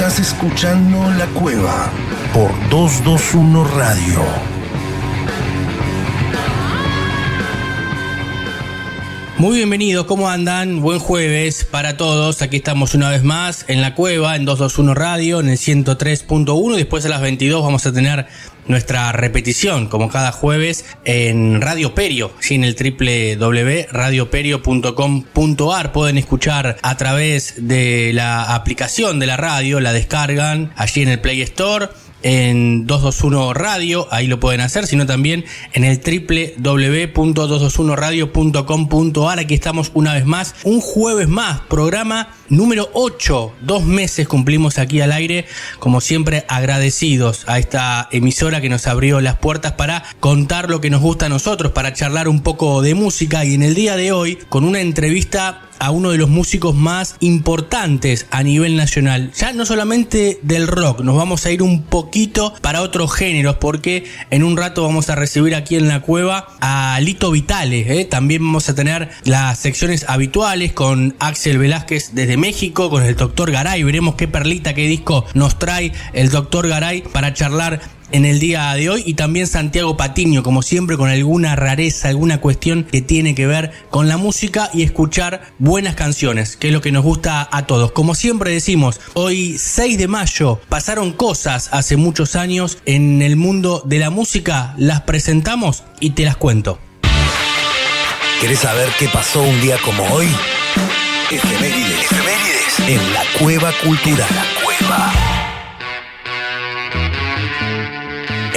Estás escuchando La Cueva por 221 Radio. Muy bienvenidos, ¿cómo andan? Buen jueves para todos. Aquí estamos una vez más en la cueva, en 221 Radio, en el 103.1. Después a las 22 vamos a tener nuestra repetición, como cada jueves, en Radio Perio, sin el www.radioperio.com.ar. Pueden escuchar a través de la aplicación de la radio, la descargan allí en el Play Store en 221 Radio, ahí lo pueden hacer, sino también en el www.221radio.com.ar. Aquí estamos una vez más, un jueves más, programa número 8. Dos meses cumplimos aquí al aire, como siempre agradecidos a esta emisora que nos abrió las puertas para contar lo que nos gusta a nosotros, para charlar un poco de música y en el día de hoy con una entrevista a uno de los músicos más importantes a nivel nacional. Ya no solamente del rock, nos vamos a ir un poquito para otros géneros porque en un rato vamos a recibir aquí en la cueva a Lito Vitale. ¿eh? También vamos a tener las secciones habituales con Axel Velázquez desde México, con el doctor Garay. Veremos qué perlita, qué disco nos trae el doctor Garay para charlar en el día de hoy y también Santiago Patiño, como siempre, con alguna rareza, alguna cuestión que tiene que ver con la música y escuchar buenas canciones, que es lo que nos gusta a todos. Como siempre decimos, hoy 6 de mayo pasaron cosas hace muchos años en el mundo de la música, las presentamos y te las cuento. ¿Querés saber qué pasó un día como hoy? Efemérides, efemérides en la cueva cultural. La cueva.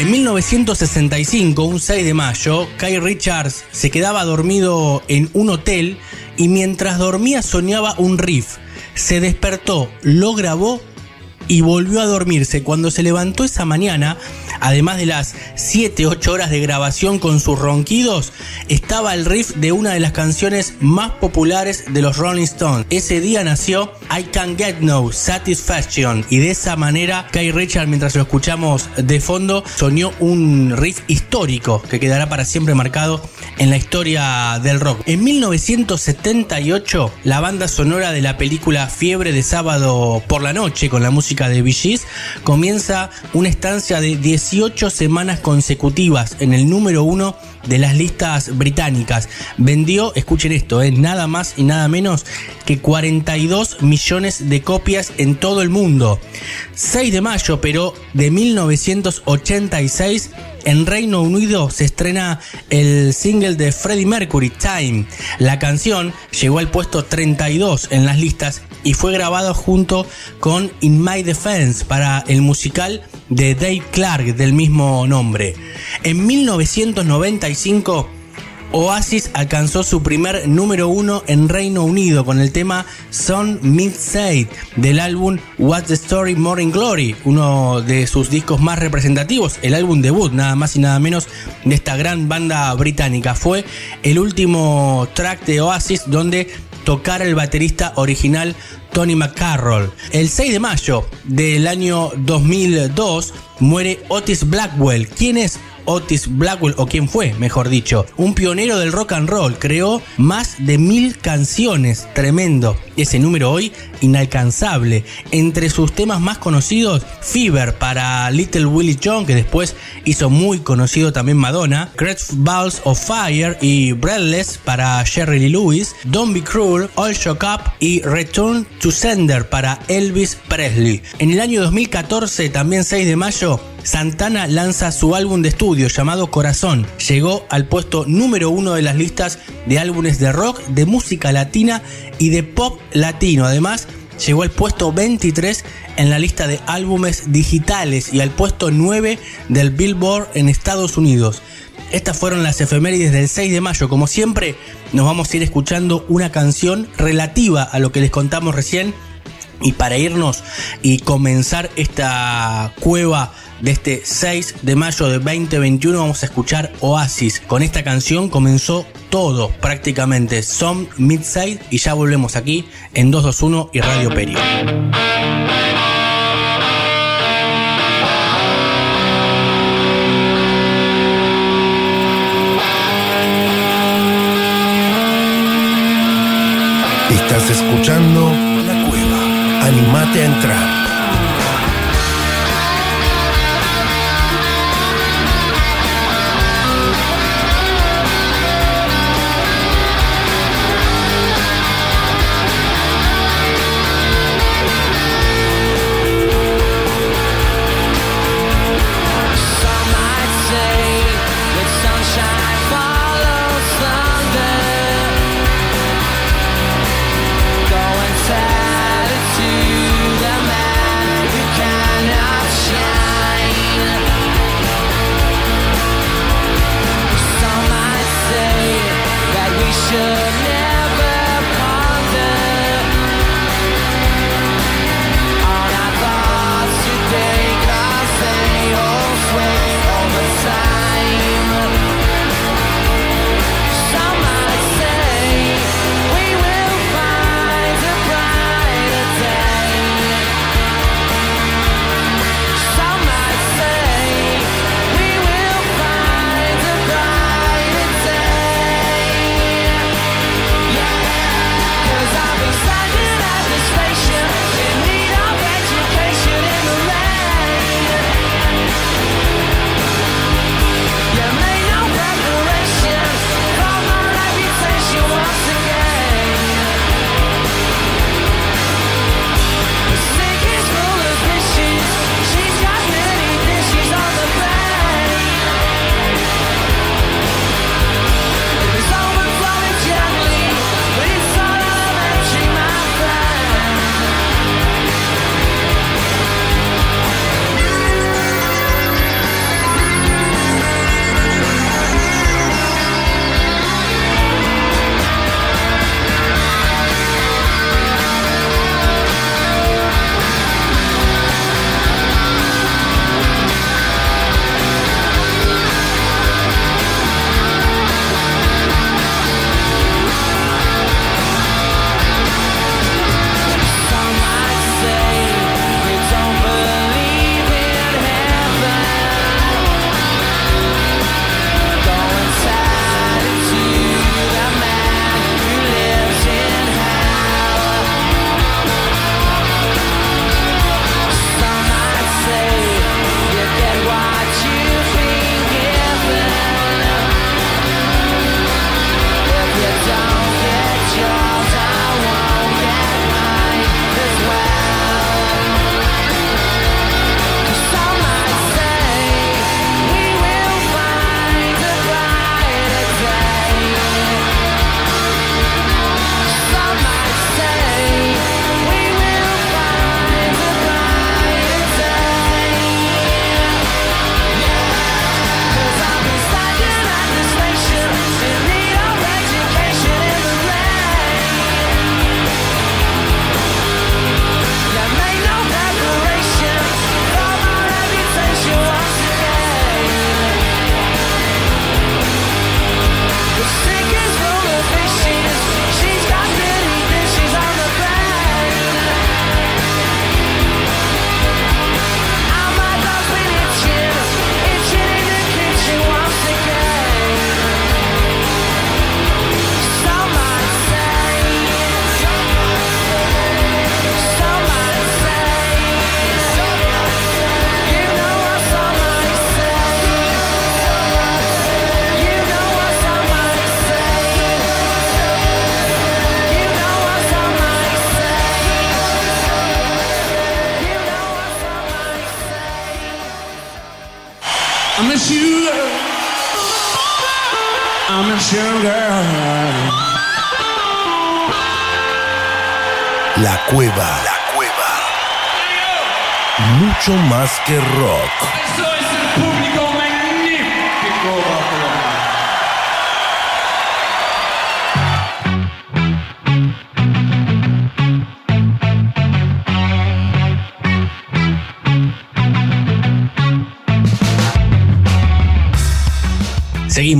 En 1965, un 6 de mayo, Kai Richards se quedaba dormido en un hotel y mientras dormía soñaba un riff. Se despertó, lo grabó y volvió a dormirse. Cuando se levantó esa mañana, además de las 7-8 horas de grabación con sus ronquidos, estaba el riff de una de las canciones más populares de los Rolling Stones. Ese día nació I Can't Get No Satisfaction y de esa manera Kai Richard, mientras lo escuchamos de fondo, soñó un riff histórico que quedará para siempre marcado en la historia del rock. En 1978, la banda sonora de la película Fiebre de sábado por la noche con la música de Gees comienza una estancia de 18 semanas consecutivas en el número uno de las listas británicas. Vendió, escuchen esto, es nada más y nada menos que 42 millones de copias en todo el mundo. 6 de mayo, pero de 1986 en Reino Unido se estrena el single de Freddie Mercury, Time. La canción llegó al puesto 32 en las listas y fue grabado junto con In My Defense para el musical de Dave Clark del mismo nombre. En 1995 Oasis alcanzó su primer número uno en Reino Unido con el tema Son Midnight del álbum What's the Story More in Glory, uno de sus discos más representativos, el álbum debut nada más y nada menos de esta gran banda británica. Fue el último track de Oasis donde tocara el baterista original Tony McCarroll. El 6 de mayo del año 2002 muere Otis Blackwell. ¿Quién es Otis Blackwell, o quién fue, mejor dicho, un pionero del rock and roll, creó más de mil canciones, tremendo. Ese número hoy inalcanzable. Entre sus temas más conocidos, Fever para Little Willie John, que después hizo muy conocido también Madonna, Grateful Balls of Fire y Breathless para Jerry Lee Lewis, Don't Be Cruel, All Shock Up y Return to Sender para Elvis Presley. En el año 2014, también 6 de mayo, Santana lanza su álbum de estudio llamado Corazón. Llegó al puesto número uno de las listas de álbumes de rock, de música latina y de pop latino. Además, llegó al puesto 23 en la lista de álbumes digitales y al puesto 9 del Billboard en Estados Unidos. Estas fueron las efemérides del 6 de mayo. Como siempre, nos vamos a ir escuchando una canción relativa a lo que les contamos recién. Y para irnos y comenzar esta cueva de este 6 de mayo de 2021 vamos a escuchar Oasis. Con esta canción comenzó todo prácticamente. Some Midside y ya volvemos aquí en 221 y Radio Perio. Estás escuchando La Cueva. Animate a entrar.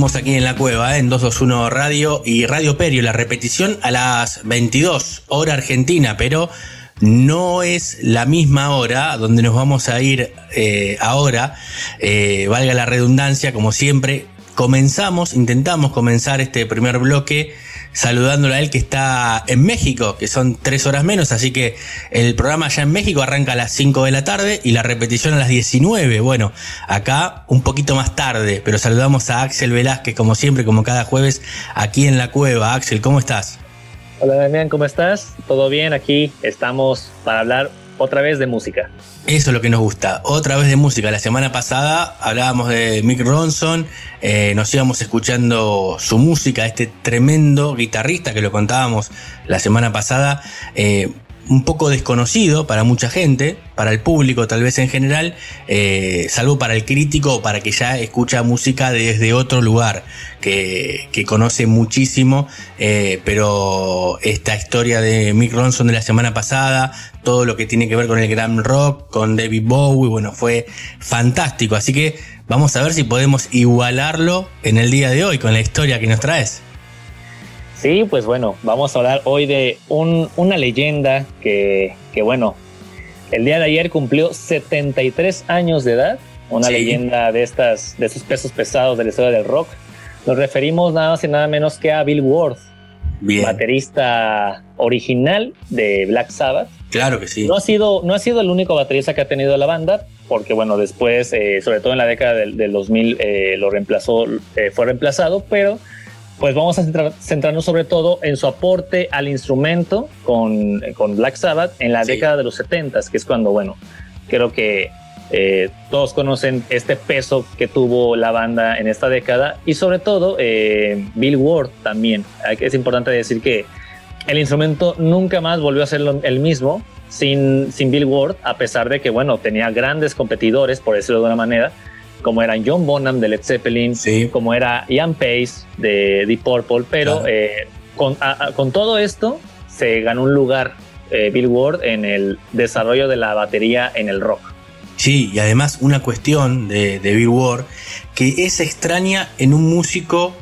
Aquí en la cueva, en 221 Radio y Radio Perio, la repetición a las 22, hora argentina, pero no es la misma hora donde nos vamos a ir eh, ahora, eh, valga la redundancia, como siempre, comenzamos, intentamos comenzar este primer bloque saludándole a él que está en México, que son tres horas menos, así que el programa allá en México arranca a las 5 de la tarde y la repetición a las 19. Bueno, acá un poquito más tarde, pero saludamos a Axel Velázquez, como siempre, como cada jueves, aquí en la cueva. Axel, ¿cómo estás? Hola Damián, ¿cómo estás? ¿Todo bien? Aquí estamos para hablar otra vez de música. Eso es lo que nos gusta. Otra vez de música. La semana pasada hablábamos de Mick Ronson, eh, nos íbamos escuchando su música, este tremendo guitarrista que lo contábamos la semana pasada. Eh, un poco desconocido para mucha gente, para el público tal vez en general, eh, salvo para el crítico o para que ya escucha música desde otro lugar, que, que conoce muchísimo, pero esta historia de Mick Ronson de la semana pasada, todo lo que tiene que ver con el glam rock, con David Bowie, bueno, fue fantástico, así que vamos a ver si podemos igualarlo en el día de hoy con la historia que nos traes. Sí, pues bueno, vamos a hablar hoy de un, una leyenda que, que, bueno, el día de ayer cumplió 73 años de edad, una sí. leyenda de, estas, de esos pesos pesados de la historia del rock. Nos referimos nada más y nada menos que a Bill Ward, Bien. baterista original de Black Sabbath. Claro que sí. No ha sido, no ha sido el único baterista que ha tenido la banda, porque bueno, después, eh, sobre todo en la década del, del 2000, eh, lo reemplazó, eh, fue reemplazado, pero pues vamos a centrar, centrarnos sobre todo en su aporte al instrumento con, con Black Sabbath en la sí. década de los 70, que es cuando, bueno, creo que eh, todos conocen este peso que tuvo la banda en esta década y sobre todo eh, Bill Ward también. Es importante decir que el instrumento nunca más volvió a ser el mismo sin, sin Bill Ward, a pesar de que, bueno, tenía grandes competidores, por decirlo de una manera, como eran John Bonham de Led Zeppelin, sí. como era Ian Pace de Deep Purple, pero claro. eh, con, a, con, todo esto se ganó un lugar eh, Bill Ward en el desarrollo de la batería en el rock. Sí, y además una cuestión de, de Bill Ward que es extraña en un músico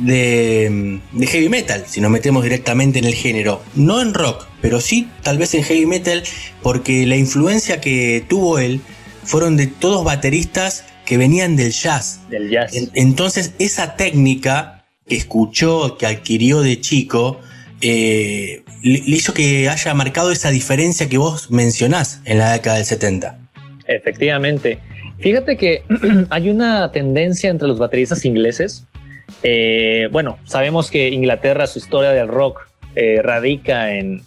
de, de, heavy metal, si nos metemos directamente en el género. No en rock, pero sí tal vez en heavy metal, porque la influencia que tuvo él fueron de todos bateristas que venían del jazz. Del jazz. Entonces, esa técnica que escuchó, que adquirió de chico, eh, le hizo que haya marcado esa diferencia que vos mencionás en la década del 70. Efectivamente. Fíjate que hay una tendencia entre los bateristas ingleses. Eh, bueno, sabemos que Inglaterra, su historia del rock, eh, radica en,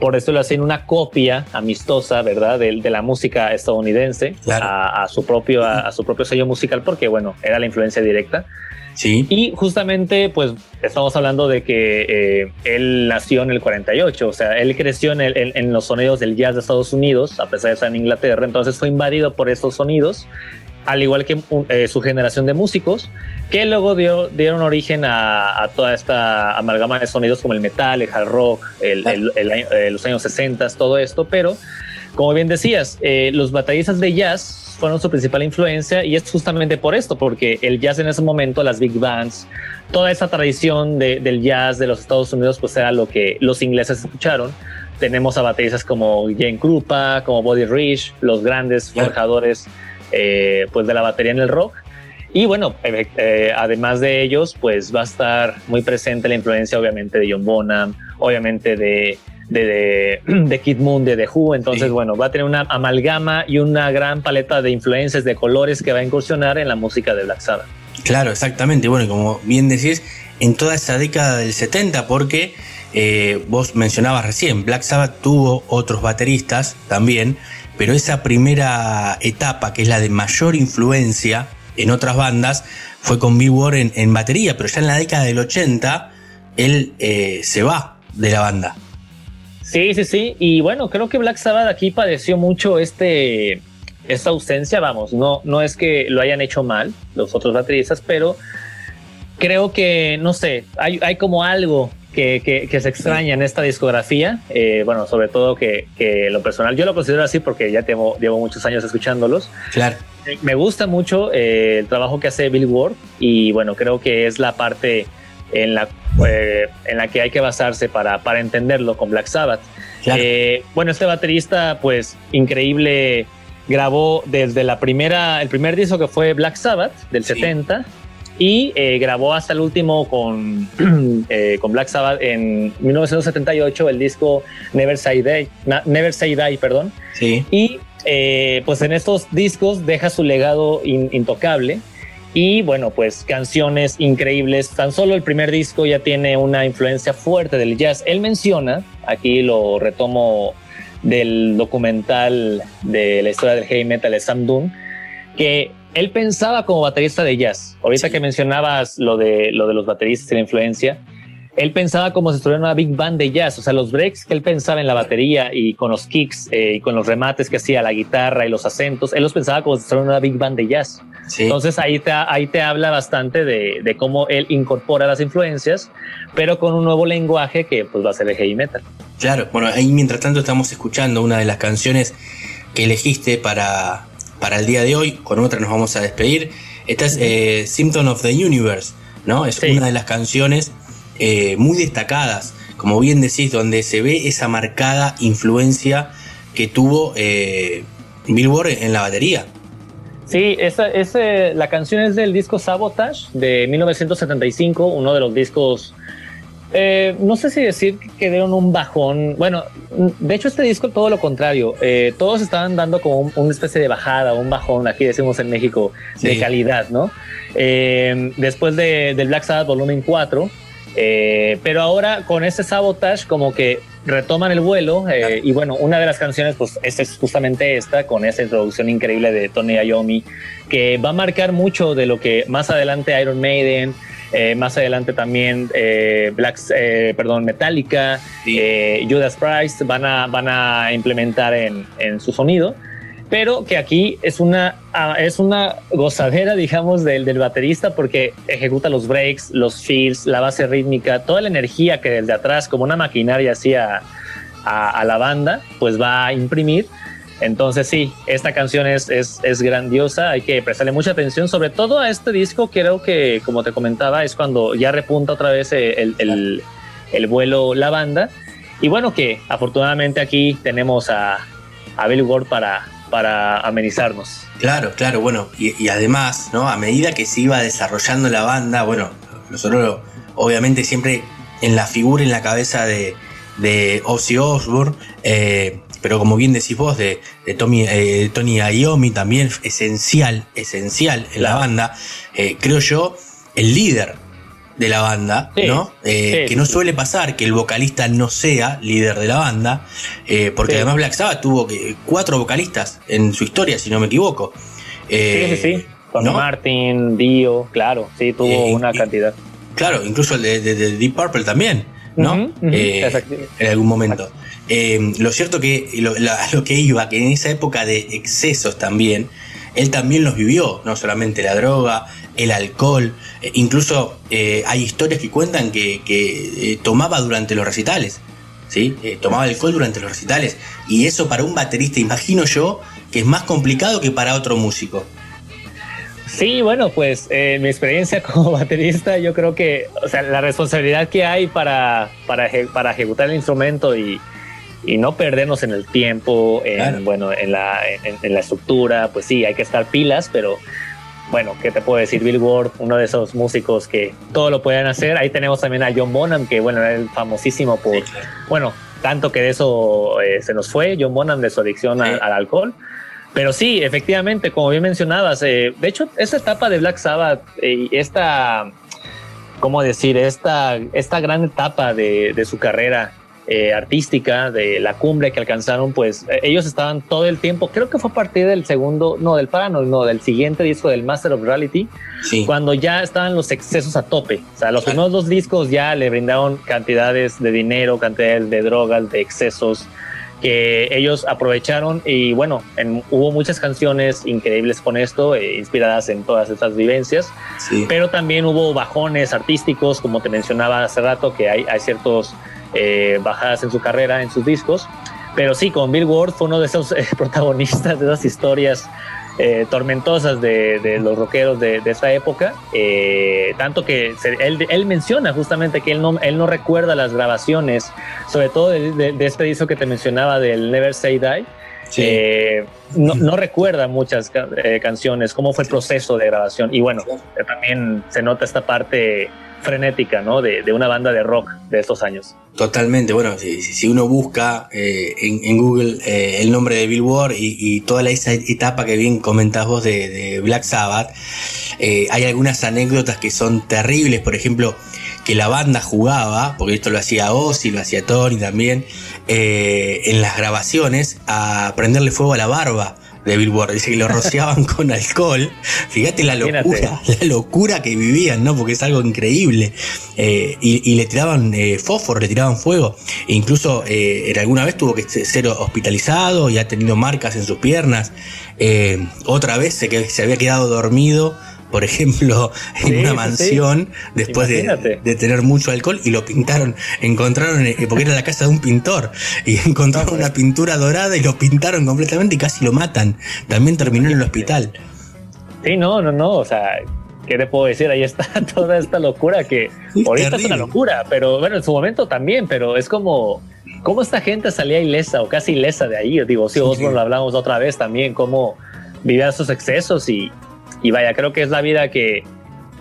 por eso lo hacen una copia amistosa, ¿verdad? De, de la música estadounidense claro. a, a, su propio, a, a, su propio sello musical, porque, bueno, era la influencia directa. Sí. Y justamente, pues, estamos hablando de que eh, él nació en el 48, o sea, él creció en, el, en, en, los sonidos del jazz de Estados Unidos, a pesar de estar en Inglaterra, entonces fue invadido por estos sonidos, al igual que eh, su generación de músicos, que luego dio, dieron origen a, a, toda esta amalgama de sonidos como el metal, el hard rock, el, el, el los años 60, todo esto, pero como bien decías, eh, los bateristas de jazz fueron su principal influencia y es justamente por esto, porque el jazz en ese momento, las big bands, toda esa tradición de, del jazz de los Estados Unidos, pues era lo que los ingleses escucharon. Tenemos a bateristas como Jane Krupa, como Buddy Rich, los grandes forjadores eh, pues de la batería en el rock. Y bueno, eh, eh, además de ellos, pues va a estar muy presente la influencia obviamente de John Bonham, obviamente de, de, de, de Kid Moon, de The Who. Entonces, sí. bueno, va a tener una amalgama y una gran paleta de influencias, de colores que va a incursionar en la música de Black Sabbath. Claro, exactamente. Bueno, como bien decís, en toda esa década del 70, porque eh, vos mencionabas recién, Black Sabbath tuvo otros bateristas también, pero esa primera etapa, que es la de mayor influencia, en otras bandas, fue con Bill Ward en, batería, pero ya en la década del 80 él eh, se va de la banda. Sí, sí, sí. Y bueno, creo que Black Sabbath aquí padeció mucho este, esta ausencia. Vamos, no, no es que lo hayan hecho mal los otros bateristas, pero creo que, no sé, hay, hay como algo que, que, se extraña en esta discografía. Eh, bueno, sobre todo que, que, lo personal, yo lo considero así porque ya llevo, llevo muchos años escuchándolos. Claro. Me gusta mucho eh, el trabajo que hace Bill Ward y bueno, creo que es la parte en la, eh, en la que hay que basarse para, para entenderlo con Black Sabbath. bueno, este baterista, pues increíble, grabó desde la primera, el primer disco que fue Black Sabbath del 70 y eh, grabó hasta el último con, eh, con Black Sabbath en 1978 el disco Never Say Die, Never Say Die perdón. Sí. Y eh, pues en estos discos deja su legado intocable y bueno, pues canciones increíbles. Tan solo el primer disco ya tiene una influencia fuerte del jazz. Él menciona, aquí lo retomo del documental de la historia del heavy metal de Sam Dune, que él pensaba como baterista de jazz. Ahorita que mencionabas lo de, lo de los bateristas y la influencia, él pensaba como si estuviera una big band de jazz, o sea, los breaks que él pensaba en la batería y con los kicks eh, y con los remates que hacía la guitarra y los acentos, él los pensaba como si estuviera una big band de jazz. Entonces ahí te, ahí te habla bastante de, de, cómo él incorpora las influencias, pero con un nuevo lenguaje que pues va a ser el heavy metal. Claro, bueno, ahí mientras tanto estamos escuchando una de las canciones que elegiste para, para el día de hoy. Con otra nos vamos a despedir. Esta es eh, Symptom of the Universe, ¿no? Es una de las canciones eh, muy destacadas, como bien decís, donde se ve esa marcada influencia que tuvo eh, Billboard en la batería. Sí, esa, la canción es del disco Sabotage de 1975, uno de los discos eh, no sé si decir que dieron un bajón. Bueno, de hecho este disco todo lo contrario. Eh, todos estaban dando como una especie de bajada, un bajón, aquí decimos en México, de calidad, ¿no? Eh, después de, del Black Sabbath Volumen 4. pero ahora con este sabotage como que retoman el vuelo y bueno, una de las canciones pues es justamente esta con esa introducción increíble de Tony Iommi que va a marcar mucho de lo que más adelante Iron Maiden, eh, más adelante también eh, Black, eh, perdón, Metallica, Judas Priest van a, van a implementar en, en, su sonido, pero que aquí es una, ah, es una gozadera, digamos, del, del baterista porque ejecuta los breaks, los fills, la base rítmica, toda la energía que desde atrás, como una maquinaria hacía a, a la banda, pues va a imprimir entonces sí, esta canción es, es, es, grandiosa, hay que prestarle mucha atención, sobre todo a este disco, creo que como te comentaba, es cuando ya repunta otra vez el, el, el vuelo la banda. Y bueno, que afortunadamente aquí tenemos a, a Bill Ward para, para amenizarnos. Claro, claro, bueno, y, y, además, ¿no? A medida que se iba desarrollando la banda, bueno, nosotros obviamente siempre en la figura, en la cabeza de, de Ozzy Osbourne, eh, pero como bien decís vos, de, Tommy, eh, Tony Iommi también esencial, esencial en la banda, eh, creo yo, el líder de la banda, ¿no? Eh, que no suele pasar que el vocalista no sea líder de la banda, porque además Black Sabbath tuvo cuatro vocalistas en su historia, si no me equivoco. sí, sí, sí. Con Martin, Dio, claro, sí, tuvo una cantidad. Claro, incluso el de, Deep Purple también, ¿no? en algún momento. Eh, lo cierto que lo, lo, que iba, que en esa época de excesos también, él también los vivió, no solamente la droga, el alcohol, eh, incluso eh, hay historias que cuentan que, tomaba durante los recitales, ¿sí? tomaba alcohol durante los recitales, y eso para un baterista, imagino yo, que es más complicado que para otro músico. Sí, bueno, pues mi experiencia como baterista, yo creo que, o sea, la responsabilidad que hay para, para, para ejecutar el instrumento y, y no perdernos en el tiempo, en, bueno, en la, en, la estructura, pues sí, hay que estar pilas, pero bueno, ¿qué te puedo decir? Bill Ward, uno de esos músicos que todo lo pueden hacer. Ahí tenemos también a John Bonham, que bueno, era el famosísimo por, bueno, tanto que de eso eh, se nos fue, John Bonham, de su adicción al, alcohol. Pero sí, efectivamente, como bien mencionabas, eh, de hecho, esa etapa de Black Sabbath y esta, ¿cómo decir? Esta, esta gran etapa de, de su carrera eh, artística, de la cumbre que alcanzaron, pues eh, ellos estaban todo el tiempo, creo que fue a partir del segundo, no, del Parano, no, del siguiente disco del Master of Reality, cuando ya estaban los excesos a tope. O sea, los primeros dos discos ya le brindaron cantidades de dinero, cantidades de drogas, de excesos que ellos aprovecharon. Y bueno, hubo muchas canciones increíbles con esto, eh, inspiradas en todas estas vivencias, pero también hubo bajones artísticos, como te mencionaba hace rato, que hay, hay ciertos eh, bajadas en su carrera, en sus discos, pero sí, con Bill Ward fue uno de esos eh, protagonistas de esas historias eh, tormentosas de, los rockeros de, esa época, eh, tanto que él, menciona justamente que él no, él no recuerda las grabaciones, sobre todo de, este disco que te mencionaba del Never Say Die. Eh, no, recuerda muchas canciones, cómo fue el proceso de grabación. Y bueno, también se nota esta parte frenética, ¿no? De, una banda de rock de estos años. Totalmente, bueno, si, uno busca eh, en, Google eh, el nombre de Billboard y, y, toda esa etapa que bien comentás vos de, de Black Sabbath, eh, hay algunas anécdotas que son terribles, por ejemplo, que la banda jugaba, porque esto lo hacía Ozzy, lo hacía Tony también, en las grabaciones, a prenderle fuego a la barba de Billboard. Dice que lo rociaban con alcohol. Fíjate la locura, la locura que vivían, ¿no? Porque es algo increíble. Eh, y, le tiraban eh, fósforo, le tiraban fuego. E incluso eh, alguna vez tuvo que ser hospitalizado y ha tenido marcas en sus piernas. otra vez se, se había quedado dormido por ejemplo, en una mansión después de, tener mucho alcohol y lo pintaron, encontraron, eh, porque era la casa de un pintor, y encontraron una pintura dorada y lo pintaron completamente y casi lo matan. También terminó en el hospital. Sí, no, no, no, o sea, ¿qué te puedo decir? Ahí está toda esta locura que ahorita es una locura, pero bueno, en su momento también, pero es como, ¿cómo esta gente salía ilesa o casi ilesa de ahí? Digo, si vos lo hablamos otra vez también, cómo vivía esos excesos y, y vaya, creo que es la vida que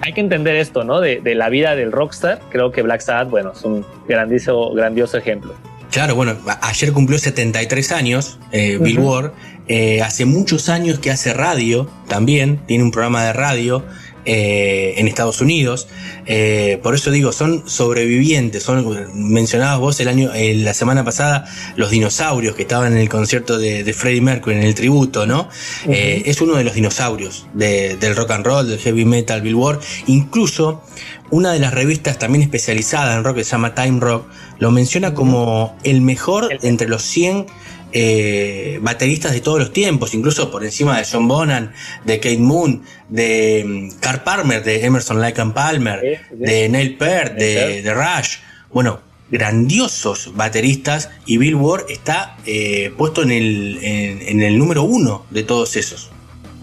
hay que entender esto, ¿no? De, la vida del rockstar. Creo que Black Sabbath, bueno, es un grandioso, grandioso ejemplo. Claro, bueno, ayer cumplió 73 años eh, Bill Ward. Eh, hace muchos años que hace radio también, tiene un programa de radio. Eh, en Estados Unidos. Eh, por eso digo, son sobrevivientes. Son, mencionabas vos el año, eh, la semana pasada los dinosaurios que estaban en el concierto de, Freddie Mercury, en el tributo, ¿no? es uno de los dinosaurios del rock and roll, del heavy metal, Billboard. Incluso una de las revistas también especializada en rock que se llama Time Rock lo menciona como el mejor entre los 100 eh, bateristas de todos los tiempos, incluso por encima de John Bonham, de Kate Moon, de mm, Carl Palmer, de Emerson Lake and Palmer, de Neil Peart, de, Rush. Bueno, grandiosos bateristas y Bill Ward está eh, puesto en el, en, el número uno de todos esos.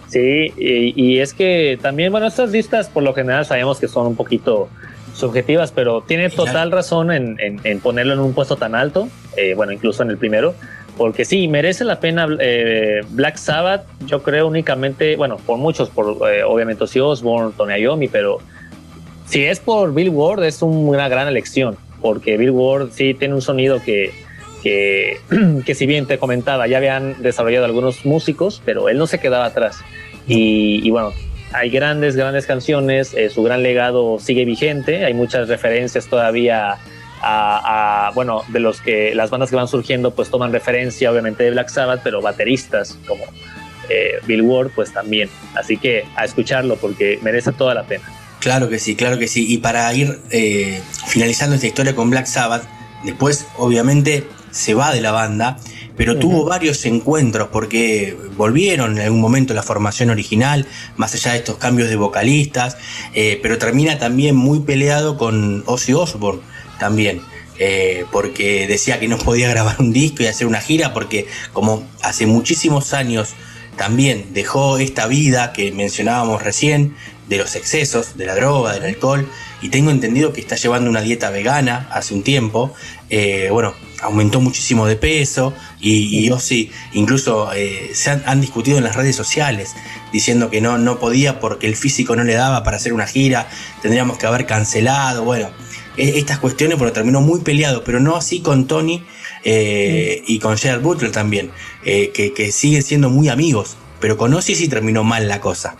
Sí, y, es que también, bueno, estas listas por lo general sabemos que son un poquito subjetivas, pero tiene total razón en, ponerlo en un puesto tan alto, eh, bueno, incluso en el primero, porque sí, merece la pena eh, Black Sabbath, yo creo únicamente, bueno, por muchos, por eh, obviamente Ozzy Osbourne, Tony Iommi, pero si es por Bill Ward es una gran elección, porque Bill Ward sí tiene un sonido que, que, que si bien te comentaba, ya habían desarrollado algunos músicos, pero él no se quedaba atrás. Y, bueno, hay grandes, grandes canciones, eh, su gran legado sigue vigente, hay muchas referencias todavía a, bueno, de los que las bandas que van surgiendo pues toman referencia obviamente de Black Sabbath, pero bateristas como eh, Bill Ward pues también. Así que a escucharlo porque merece toda la pena. Claro que sí, claro que sí. Y para ir eh, finalizando esta historia con Black Sabbath, después obviamente se va de la banda, pero tuvo varios encuentros porque volvieron en algún momento la formación original, más allá de estos cambios de vocalistas, eh, pero termina también muy peleado con Ozzy Osbourne también. Eh, porque decía que no podía grabar un disco y hacer una gira porque como hace muchísimos años también dejó esta vida que mencionábamos recién de los excesos, de la droga, del alcohol y tengo entendido que está llevando una dieta vegana hace un tiempo, eh, bueno, aumentó muchísimo de peso y, y sí, incluso eh, se han, discutido en las redes sociales diciendo que no, no podía porque el físico no le daba para hacer una gira, tendríamos que haber cancelado, bueno, estas cuestiones, porque terminó muy peleado, pero no así con Tony eh, y con Gerald Butler también, eh, que, siguen siendo muy amigos, pero con Ozzy sí terminó mal la cosa.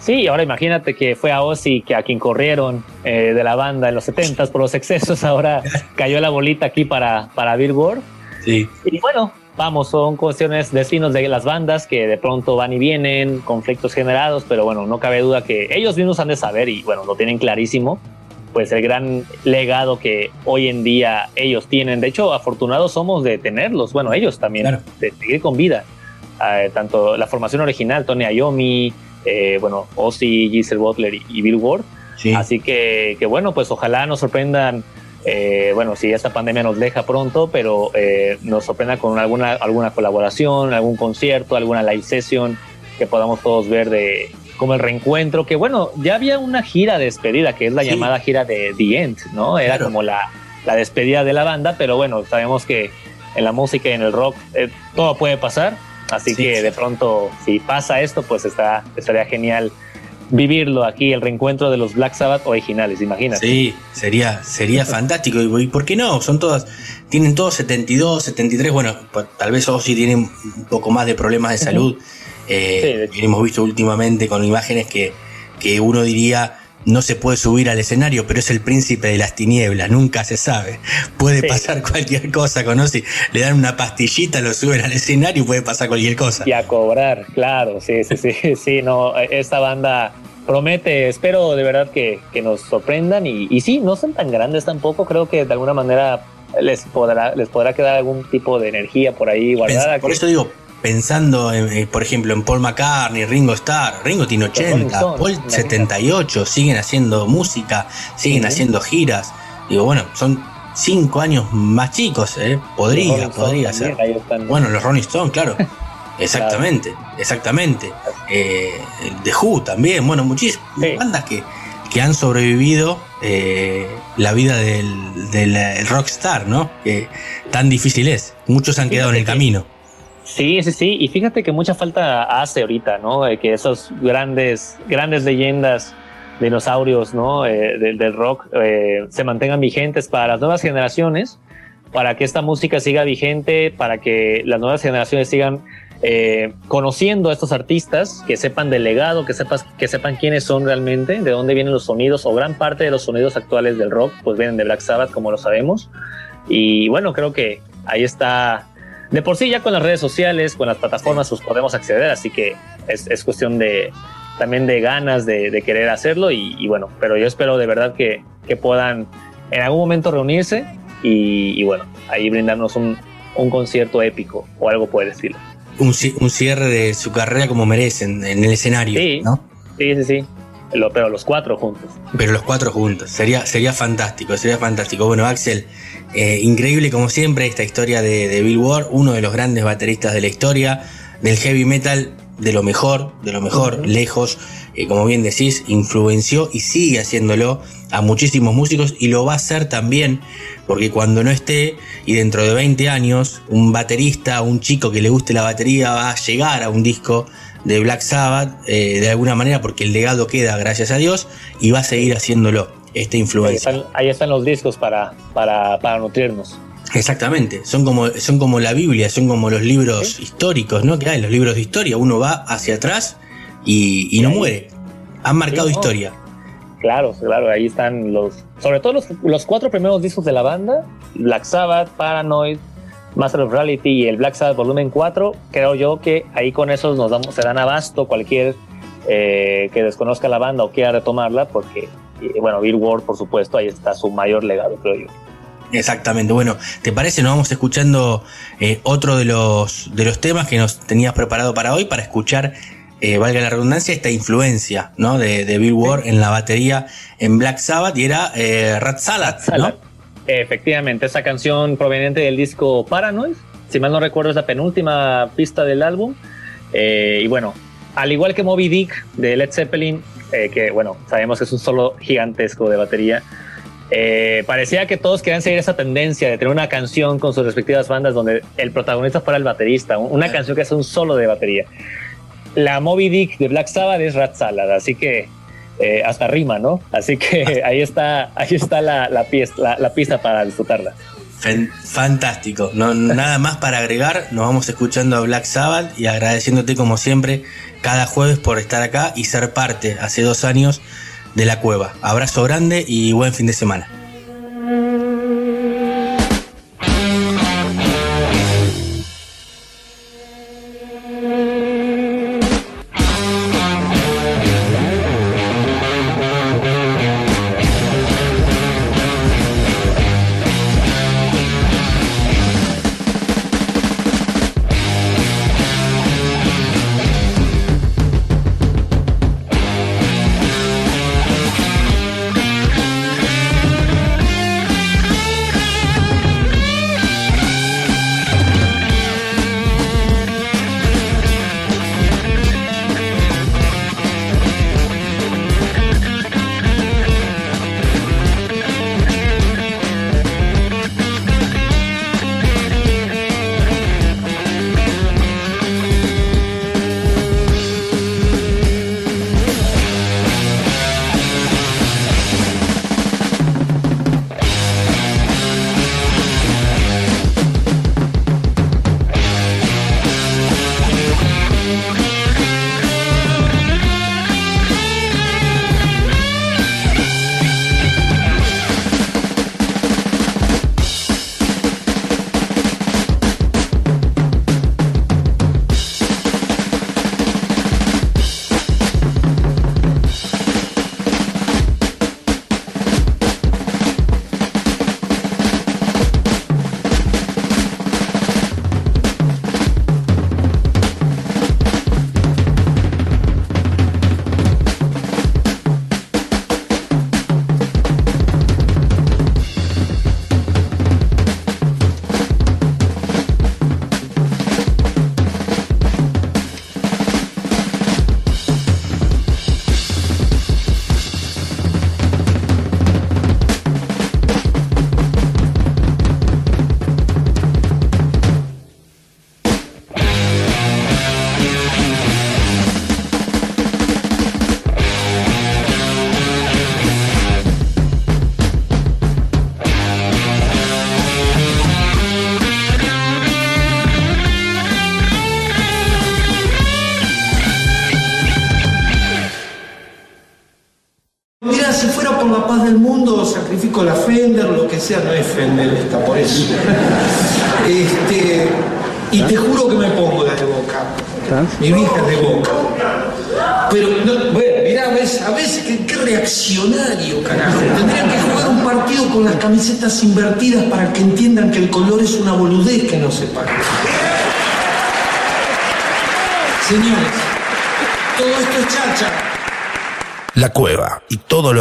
Sí, ahora imagínate que fue a Ozzy que a quien corrieron eh, de la banda en los 70 por los excesos, ahora cayó la bolita aquí para, para Billboard. Sí. Y bueno, vamos, son cuestiones, destinos de las bandas que de pronto van y vienen, conflictos generados, pero bueno, no cabe duda que ellos mismos han de saber y bueno, lo tienen clarísimo, pues el gran legado que hoy en día ellos tienen. De hecho, afortunados somos de tenerlos, bueno, ellos también, Claro. de seguir con vida. Eh, tanto la formación original, Tony Iommi, eh, bueno, Ozzy, Giselle Butler y, Bill Ward. Sí. Así que, que bueno, pues ojalá nos sorprendan, eh, bueno, si esta pandemia nos deja pronto, pero eh, nos sorprenda con alguna, alguna colaboración, algún concierto, alguna live session que podamos todos ver de como el reencuentro, que bueno, ya había una gira de despedida, que es la Sí. llamada gira de The End, ¿no? Era Claro. como la, la despedida de la banda, pero bueno, sabemos que en la música y en el rock eh, todo puede pasar, así Sí, que sí. de pronto si pasa esto, pues está, estaría genial vivirlo aquí, el reencuentro de los Black Sabbath originales, imagínate. Sí, sería, sería fantástico. ¿Y, por qué no? Son todas, tienen todos 72, 73. Bueno, tal vez Ozzy tienen un poco más de problemas de salud. Eh, Sí, hemos visto últimamente con imágenes que, que uno diría no se puede subir al escenario, pero es el príncipe de las tinieblas, nunca se sabe. Puede Sí. pasar cualquier cosa con Ozzy. Le dan una pastillita, lo suben al escenario y puede pasar cualquier cosa. Y a cobrar, claro, sí, sí, sí, sí, no, esta banda promete, espero de verdad que, que nos sorprendan y, y sí, no son tan grandes tampoco, creo que de alguna manera les podrá, les podrá quedar algún tipo de energía por ahí guardada. Por que- eso digo, pensando, en, eh, por ejemplo, en Paul McCartney, Ringo Starr, Ringo tiene Rolling 80, Stones, Paul imagínate. 78, siguen haciendo música, siguen haciendo giras. Digo, bueno, son cinco años más chicos, ¿eh? Podría, podría ser. también. Bueno, los Rolling Stones, claro. Exactamente, exactamente. Eh, The Who también, bueno, muchísimas Sí. bandas que, que han sobrevivido eh, la vida del, del eh, rockstar, ¿no? Que tan difícil es. Muchos han quedado en el que- camino. Sí, sí, sí. Y fíjate que mucha falta hace ahorita, ¿no? Eh, que esos grandes, grandes leyendas, dinosaurios, ¿no? Eh, del, del rock eh, se mantengan vigentes para las nuevas generaciones, para que esta música siga vigente, para que las nuevas generaciones sigan eh, conociendo a estos artistas, que sepan del legado, que, sepas, que sepan quiénes son realmente, de dónde vienen los sonidos, o gran parte de los sonidos actuales del rock, pues vienen de Black Sabbath, como lo sabemos. Y bueno, creo que ahí está de por sí ya con las redes sociales, con las plataformas, pues podemos acceder, así que es, es cuestión de también de ganas de, de querer hacerlo y, y bueno, pero yo espero de verdad que, que puedan en algún momento reunirse y, y bueno, ahí brindarnos un, un concierto épico o algo por el estilo. un, ci- un cierre de su carrera como merecen en el escenario, Sí. ¿no? Sí, sí, sí, Lo- pero los cuatro juntos. Pero los cuatro juntos, sería, sería fantástico, sería fantástico. Bueno, Axel, eh, increíble como siempre esta historia de, de Bill Ward, uno de los grandes bateristas de la historia, del heavy metal, de lo mejor, de lo mejor, lejos, eh, como bien decís, influenció y sigue haciéndolo a muchísimos músicos y lo va a hacer también, porque cuando no esté y dentro de 20 años, un baterista, un chico que le guste la batería va a llegar a un disco de Black Sabbath eh, de alguna manera porque el legado queda, gracias a Dios, y va a seguir haciéndolo, esta Ahí influencia. están, ahí están los discos para, para, para nutrirnos. Exactamente, son como, son como la Biblia, son como los libros Sí. históricos, ¿no? Que hay, los libros de historia, uno va hacia atrás y, y no muere. Han marcado Sí, no. historia. Claro, claro, ahí están los, sobre todo los, los cuatro primeros discos de la banda, Black Sabbath, Paranoid, Master of Reality y el Black Sabbath Volumen 4, creo yo que ahí con esos nos damos, se dan abasto cualquier eh, que desconozca la banda o quiera retomarla, porque, eh, bueno, Bill Ward, por supuesto, ahí está su mayor legado, creo yo. Exactamente. Bueno, ¿te parece? Nos vamos escuchando eh, otro de los, de los temas que nos tenías preparado para hoy para escuchar, eh, valga la redundancia, esta influencia ¿no? de, de Bill Ward en la batería en Black Sabbath y era eh, Rat. Salad. Efectivamente, esa canción proveniente del disco Paranoid, si mal no recuerdo es la penúltima pista del álbum. Eh, y bueno, al igual que Moby Dick de Led Zeppelin, eh, que bueno, sabemos que es un solo gigantesco de batería, eh, parecía que todos querían seguir esa tendencia de tener una canción con sus respectivas bandas donde el protagonista fuera el baterista, un- una Claro. canción que es un solo de batería. La Moby Dick de Black Sabbath es Rat Salad, así que eh, hasta rima, ¿no? Así que ahí está, ahí está la, la, pies- la- la pista para disfrutarla. Fantástico. No, nada más para agregar. Nos vamos escuchando a Black Sabbath y agradeciéndote como siempre cada jueves por estar acá y ser parte hace dos años de la cueva. Abrazo grande y buen fin de semana.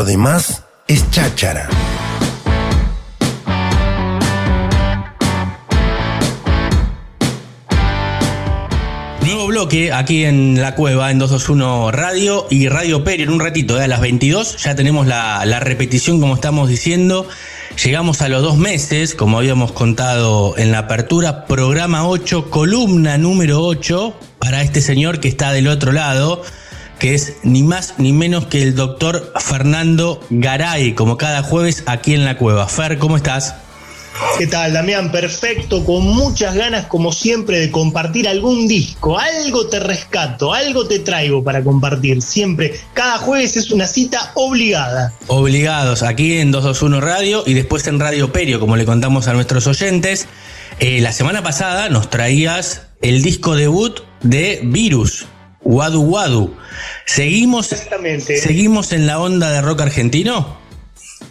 Lo demás es cháchara. bloque aquí en la cueva, en 221 Radio y Radio Peri. En un ratito, ¿eh? a las 22, ya tenemos la, la repetición, como estamos diciendo. Llegamos a los dos meses, como habíamos contado en la apertura, programa 8, columna número 8, para este señor que está del otro lado, que es ni más ni menos que el doctor Fernando Garay, como cada jueves aquí en la cueva. Fer, ¿cómo estás? ¿Qué tal, Damián? Perfecto, con muchas ganas, como siempre, de compartir algún disco. Algo te rescato, algo te traigo para compartir. Siempre, cada jueves es una cita obligada. Obligados, aquí en 221 Radio y después en Radio Perio, como le contamos a nuestros oyentes. Eh, la semana pasada nos traías el disco debut de Virus, Wadu Wadu. ¿Seguimos, ¿Seguimos en la onda de rock argentino?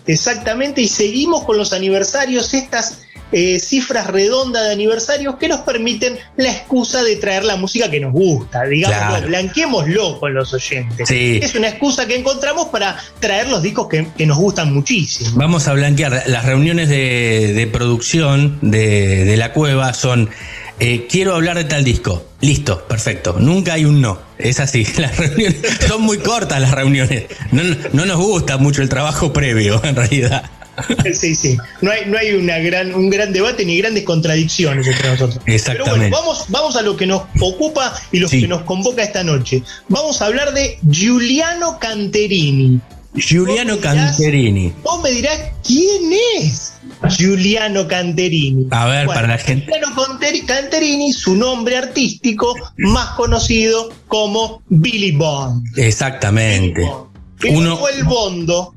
Exactamente, y seguimos con los aniversarios, estas eh, cifras redondas de aniversarios que nos permiten la excusa de traer la música que nos gusta, digamos, blanqueémoslo con los oyentes. Es una excusa que encontramos para traer los discos que, nos gustan muchísimo. Vamos a blanquear, las reuniones de, producción de, de la cueva son eh, quiero hablar de tal disco. Listo, perfecto. Nunca hay un no. Es así. Las reuniones son muy cortas las reuniones. No, nos gusta mucho el trabajo previo, en realidad. Sí, sí. No hay, no hay una gran, un gran debate ni grandes contradicciones entre nosotros. Exactamente. Pero bueno, vamos, vamos a lo que nos ocupa y lo que nos convoca esta noche. Vamos a hablar de Giuliano Canterini. Giuliano Canterini. Vos me dirás, ¿quién es? Giuliano Canterini. A ver, para la gente. Giuliano Canterini, su nombre artístico más conocido como Billy Bond. Exactamente. Uno fue el Bondo.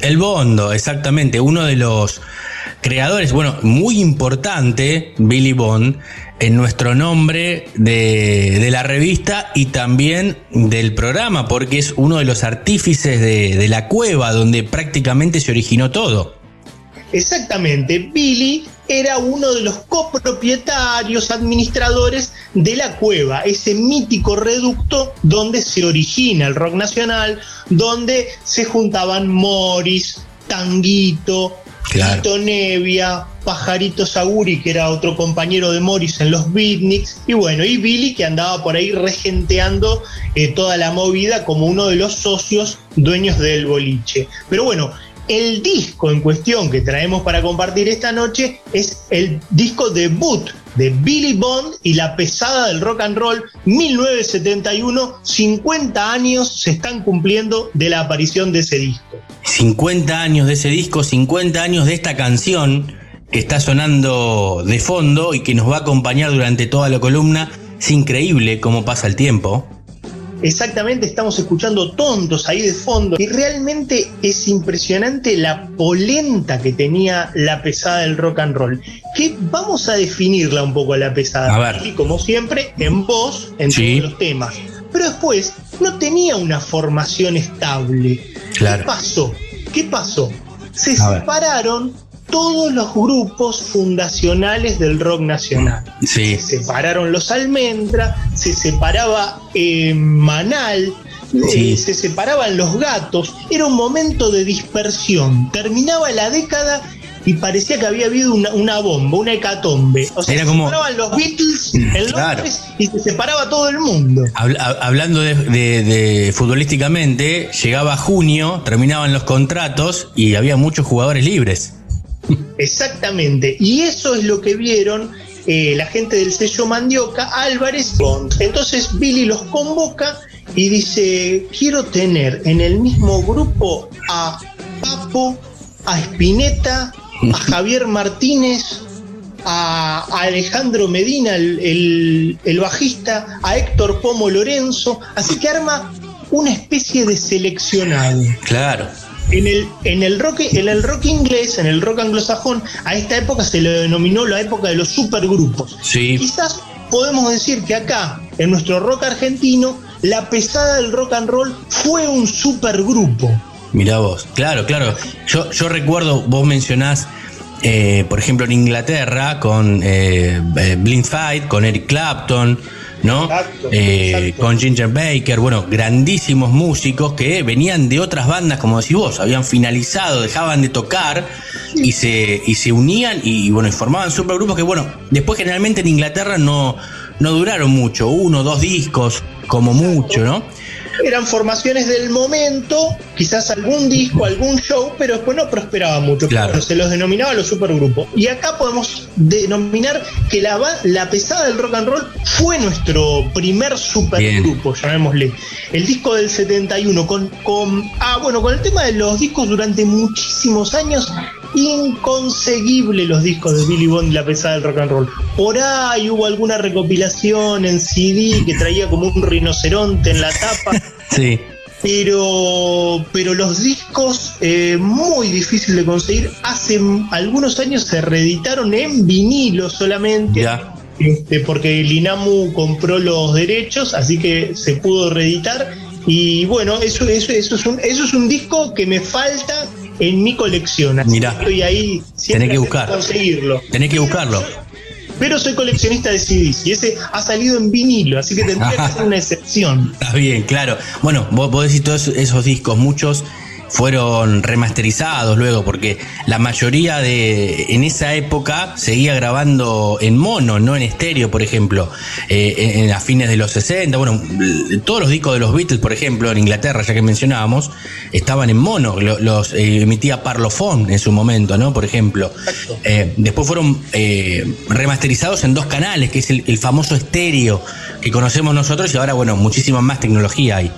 El Bondo, exactamente. Uno de los creadores, bueno, muy importante, Billy Bond, en nuestro nombre de, de, la revista y también del programa, porque es uno de los artífices de, de la cueva donde prácticamente se originó todo. Exactamente, Billy era uno de los copropietarios, administradores de la cueva, ese mítico reducto donde se origina el rock nacional, donde se juntaban Morris, Tanguito, Claro. Nevia, Pajarito Saguri, que era otro compañero de Morris en los Beatniks, y bueno, y Billy, que andaba por ahí regenteando eh, toda la movida como uno de los socios dueños del boliche. Pero bueno, el disco en cuestión que traemos para compartir esta noche es el disco debut de Billy Bond y la pesada del rock and roll 1971. 50 años se están cumpliendo de la aparición de ese disco. 50 años de ese disco, 50 años de esta canción que está sonando de fondo y que nos va a acompañar durante toda la columna. Es increíble cómo pasa el tiempo. Exactamente, estamos escuchando tontos ahí de fondo y realmente es impresionante la polenta que tenía la pesada del rock and roll. Que vamos a definirla un poco a la pesada. A ver. Y como siempre, en voz, en todos los temas. Pero después no tenía una formación estable. Claro. ¿Qué pasó? ¿Qué pasó? Se separaron todos los grupos fundacionales del rock nacional. Sí. Se separaron los Almendra, se separaba eh, Manal, Sí. eh, se separaban los gatos. Era un momento de dispersión. Terminaba la década y parecía que había habido una, una bomba, una hecatombe. O sea, Era se como- separaban los Beatles en Claro. Londres y se separaba todo el mundo. Habla- hablando de, de- de futbolísticamente, llegaba junio, terminaban los contratos y había muchos jugadores libres. Exactamente. Y eso es lo que vieron eh, la gente del sello Mandioca, Álvarez Bond. Entonces Billy los convoca y dice, quiero tener en el mismo grupo a Papo, a Spinetta, a Javier Martínez, a Alejandro Medina, el- el bajista, a Héctor Pomo Lorenzo. Así que arma una especie de seleccionado. Claro. En el, en, el rock, en el rock inglés, en el rock anglosajón, a esta época se le denominó la época de los supergrupos. Sí. Quizás podemos decir que acá, en nuestro rock argentino, la pesada del rock and roll fue un supergrupo. Mirá vos, claro, claro. Yo, yo recuerdo, vos mencionás, eh, por ejemplo, en Inglaterra con eh, eh, Blind Fight, con Eric Clapton, ¿no? Exacto, Eh, exacto. Con Ginger Baker, bueno, grandísimos músicos que venían de otras bandas, como decís vos, habían finalizado, dejaban de tocar y se, y se unían y, bueno, y formaban supergrupos que, bueno, después generalmente en Inglaterra no, no duraron mucho, uno, dos discos, como mucho, ¿no? Eran formaciones del momento, quizás algún disco, algún show, pero después no prosperaba mucho. Claro. Se los denominaba los supergrupos. Y acá podemos denominar que la, la pesada del rock and roll fue nuestro primer supergrupo, llamémosle. El disco del 71, con, con. Ah, bueno, con el tema de los discos durante muchísimos años. Inconseguible los discos de Billy Bond y la pesada del rock and roll. Por ahí hubo alguna recopilación en CD que traía como un rinoceronte en la tapa Sí. Pero, pero los discos eh, muy difícil de conseguir. Hace algunos años se reeditaron en vinilo solamente. Ya. este, porque el INAMU compró los derechos, así que se pudo reeditar. Y bueno, eso, eso, eso, es, un, eso es un disco que me falta en mi colección. Así Mirá. que estoy ahí siempre Tenés que buscar. conseguirlo. Tenés que buscarlo. Pero soy coleccionista de CDs y ese ha salido en vinilo, así que tendría que ser una excepción. Está bien, claro. Bueno, vos, vos decís todos esos discos, muchos fueron remasterizados luego, porque la mayoría de en esa época seguía grabando en mono, no en estéreo, por ejemplo, eh, en, a fines de los 60. Bueno, todos los discos de los Beatles, por ejemplo, en Inglaterra, ya que mencionábamos, estaban en mono. Lo- Los, eh, emitía Parlophone en su momento, ¿no? Por ejemplo. Eh, después fueron eh, remasterizados en dos canales, que es el, el famoso estéreo que conocemos nosotros y ahora, bueno, muchísima más tecnología hay.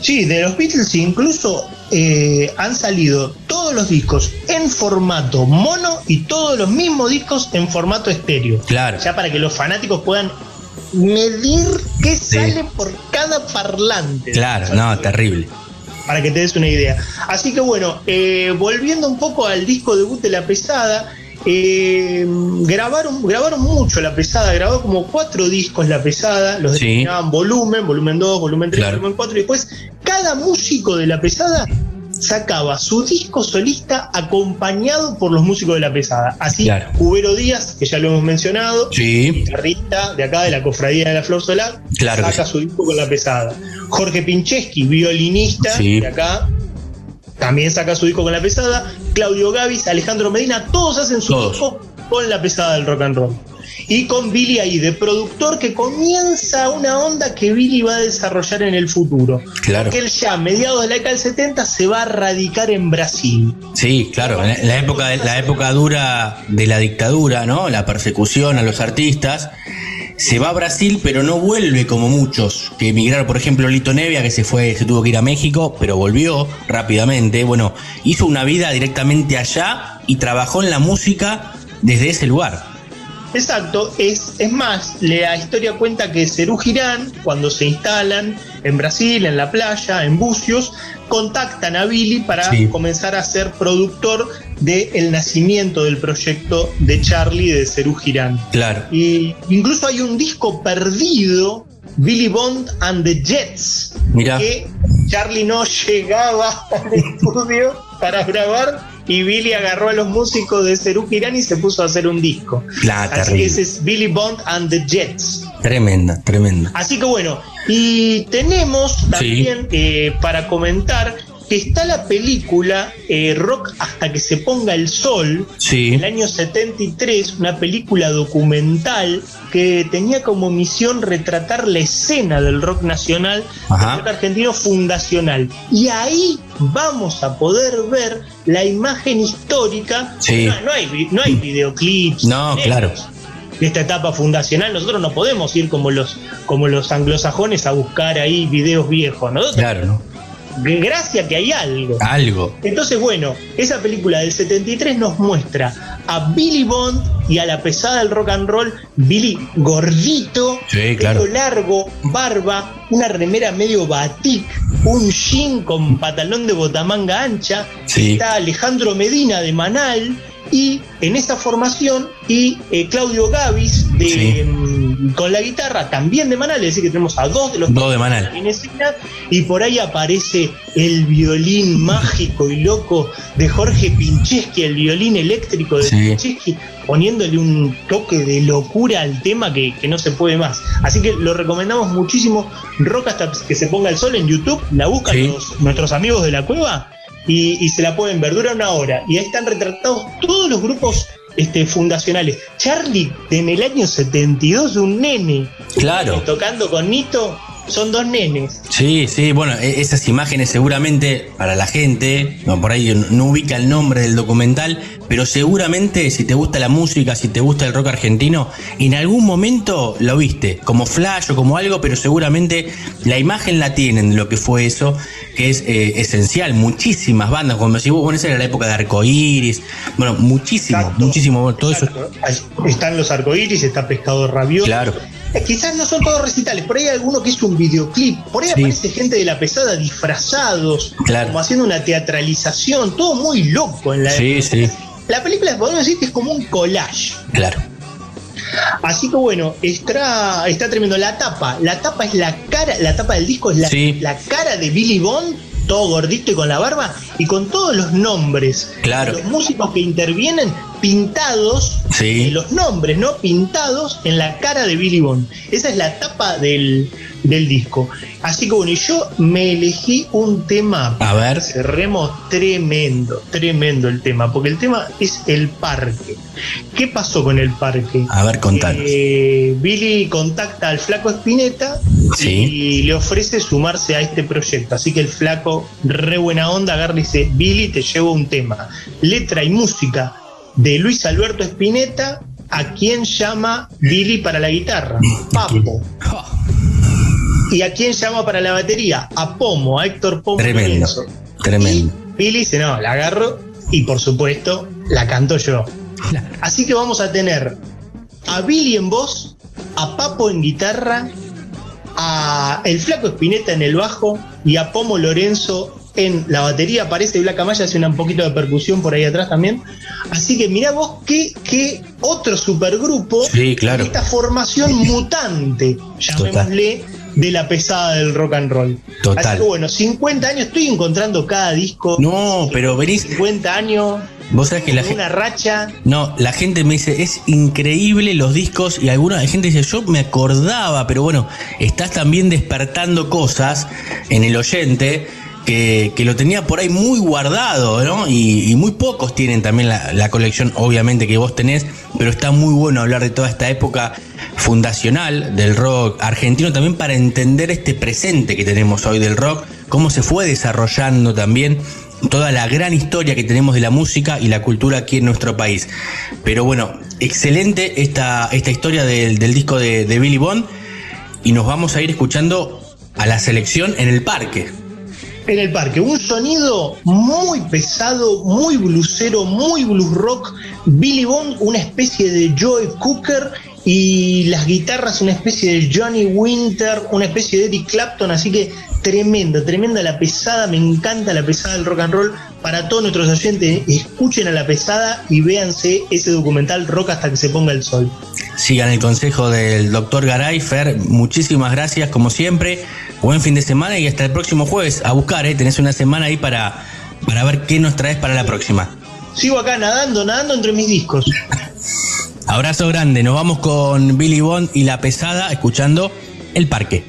Sí, de los Beatles incluso eh, han salido todos los discos en formato mono y todos los mismos discos en formato estéreo. Claro. Ya para que los fanáticos puedan medir qué sale por cada parlante. Claro, no, terrible. Para que te des una idea. Así que bueno, eh, volviendo un poco al disco debut de La Pesada, eh, grabaron, grabaron mucho La Pesada, grabó como cuatro discos La Pesada, los Sí. denominaban volumen, volumen 2, volumen 3, Claro. volumen 4, y después cada músico de La Pesada sacaba su disco solista acompañado por los músicos de La Pesada. Así, Claro. Cubero Díaz, que ya lo hemos mencionado, Sí, guitarrista de acá de la cofradía de la Flor Solar, Claro saca sí. su disco con la pesada. Jorge Pincheski, violinista Sí. de acá, también saca su disco con la pesada. Claudio Gavis, Alejandro Medina, todos hacen su Todos. disco con la pesada del rock and roll. Y con Billy ahí, de productor, que comienza una onda que Billy va a desarrollar en el futuro. Claro. Que él ya a mediados de la década del 70 se va a radicar en Brasil. Sí, claro, en la época, la época dura de la dictadura, ¿no? La persecución a los artistas. Se va a Brasil, pero no vuelve como muchos que emigraron. Por ejemplo, Lito Nevia, que se fue, se tuvo que ir a México, pero volvió rápidamente. Bueno, hizo una vida directamente allá y trabajó en la música desde ese lugar. Exacto, es, es más, la historia cuenta que Cerú Girán, cuando se instalan en Brasil, en la playa, en Bucios, contactan a Billy para Sí. comenzar a ser productor del nacimiento del proyecto de Charlie de Cerú Girán. Claro. Y incluso hay un disco perdido, Billy Bond and the Jets, Mirá. que Charlie no llegaba al estudio para grabar y Billy agarró a los músicos de Cerú Girán y se puso a hacer un disco. La Así que terrible. ese es Billy Bond and the Jets. Tremenda, tremenda. Así que bueno, y tenemos también eh, para comentar que está la película eh, Rock hasta que se ponga el sol, Sí. el año 73, una película documental que tenía como misión retratar la escena del rock nacional, Ajá. del rock argentino fundacional. Y ahí vamos a poder ver la imagen histórica. Sí. No, no hay, no hay videoclips. No, claro. de esta etapa fundacional, nosotros no podemos ir como los, como los anglosajones a buscar ahí videos viejos. Nosotros, Claro, ¿no? Gracias que hay algo. Algo. Entonces, bueno, esa película del 73 nos muestra a Billy Bond y a la pesada del rock and roll, Billy gordito, Sí, claro. pelo largo, barba, una remera medio batik, un jean con pantalón de botamanga ancha. Sí. Está Alejandro Medina de Manal y en esa formación y eh, Claudio Gavis de, Sí. mm, con la guitarra también de Manal, es decir que tenemos a dos de los Dos de Manal. en escena y por ahí aparece el violín mágico y loco de Jorge Pincheski, el violín eléctrico de Sí. Pincheski, poniéndole un toque de locura al tema que, que no se puede más. Así que lo recomendamos muchísimo. Rock hasta que se ponga el sol en YouTube, la buscan Sí. los- nuestros amigos de la cueva y, y se la pueden ver, dura una hora. Y ahí están retratados todos los grupos este, fundacionales. Charlie, en el año 72, un nene Claro. tocando con Nito, son dos nenes. Sí, sí, bueno, e- esas imágenes seguramente para la gente, no, por ahí no ubica el nombre del documental, pero seguramente si te gusta la música, si te gusta el rock argentino, en algún momento lo viste, como flash o como algo, pero seguramente la imagen la tienen de lo que fue eso, que es eh, esencial. Muchísimas bandas, como decís vos, bueno, esa era la época de Arcoiris, bueno, muchísimo, Exacto. muchísimo, todo eso. Exacto. Están los arcoíris, está Pescado Rabioso. Claro. Eh, Quizás no son todos recitales, por ahí hay alguno que es un videoclip, por ahí Sí. aparece gente de la pesada disfrazados, Claro. como haciendo una teatralización, todo muy loco en la Sí, época. sí. La película podemos decir que es como un collage. Claro. Así que bueno, está, está tremendo. La tapa, la tapa es la cara, la tapa del disco es la, la cara de Billy Bond, todo gordito y con la barba, y con todos los nombres. Claro. Los músicos que intervienen pintados, Sí. eh, los nombres, ¿no? Pintados en la cara de Billy Bond. Esa es la tapa del, del disco. Así que bueno, y yo me elegí un tema. A ver. Cerremos tremendo, tremendo el tema, porque el tema es el parque. ¿Qué pasó con el parque? A ver, contanos. Eh, Billy contacta al flaco Spinetta Sí. y le ofrece sumarse a este proyecto. Así que el flaco, re buena onda, agarra y dice, Billy, te llevo un tema. Letra y música de Luis Alberto Spinetta, a quien llama Billy para la guitarra, Papo. ¿Y a quién llama para la batería? A Pomo, a Héctor Pomo Tremendo. Lorenzo. Tremendo. Y Billy dice, no, la agarro y por supuesto la canto yo. Así que vamos a tener a Billy en voz, a Papo en guitarra, a el Flaco Espineta en el bajo y a Pomo Lorenzo en la batería. Aparece Black Amaya, hace un poquito de percusión por ahí atrás también. Así que mirá vos qué, qué otro supergrupo Sí, claro. esta formación mutante, llamémosle, de la pesada del rock and roll. Total. Así que bueno, 50 años, estoy encontrando cada disco. No, pero venís. 50 años, Vos sabés que la una gente. racha. No, la gente me dice, es increíble los discos y alguna gente dice, yo me acordaba, pero bueno, estás también despertando cosas en el oyente que, lo tenía por ahí muy guardado, ¿no? Y, muy pocos tienen también la, colección, obviamente, que vos tenés, pero está muy bueno hablar de toda esta época fundacional del rock argentino también para entender este presente que tenemos hoy del rock, cómo se fue desarrollando también toda la gran historia que tenemos de la música y la cultura aquí en nuestro país. Pero bueno, excelente esta, esta historia del, disco de Billy Bond y nos vamos a ir escuchando a la selección en el parque. En el parque. Un sonido muy pesado, muy blusero, muy blues rock. Billy Bond, una especie de Joe Cooker. Y las guitarras, una especie de Johnny Winter, una especie de Eric Clapton. Así que tremenda, tremenda la pesada. Me encanta la pesada del rock and roll. Para todos nuestros oyentes, escuchen a la pesada y véanse ese documental Rock hasta que se ponga el sol. Sigan el consejo del doctor Garay, Fer, muchísimas gracias como siempre. Buen fin de semana y hasta el próximo jueves. A buscar, ¿eh? tenés una semana ahí para, para ver qué nos traes para la próxima. Sigo acá nadando, nadando entre mis discos. Abrazo grande, nos vamos con Billy Bond y la pesada escuchando El Parque.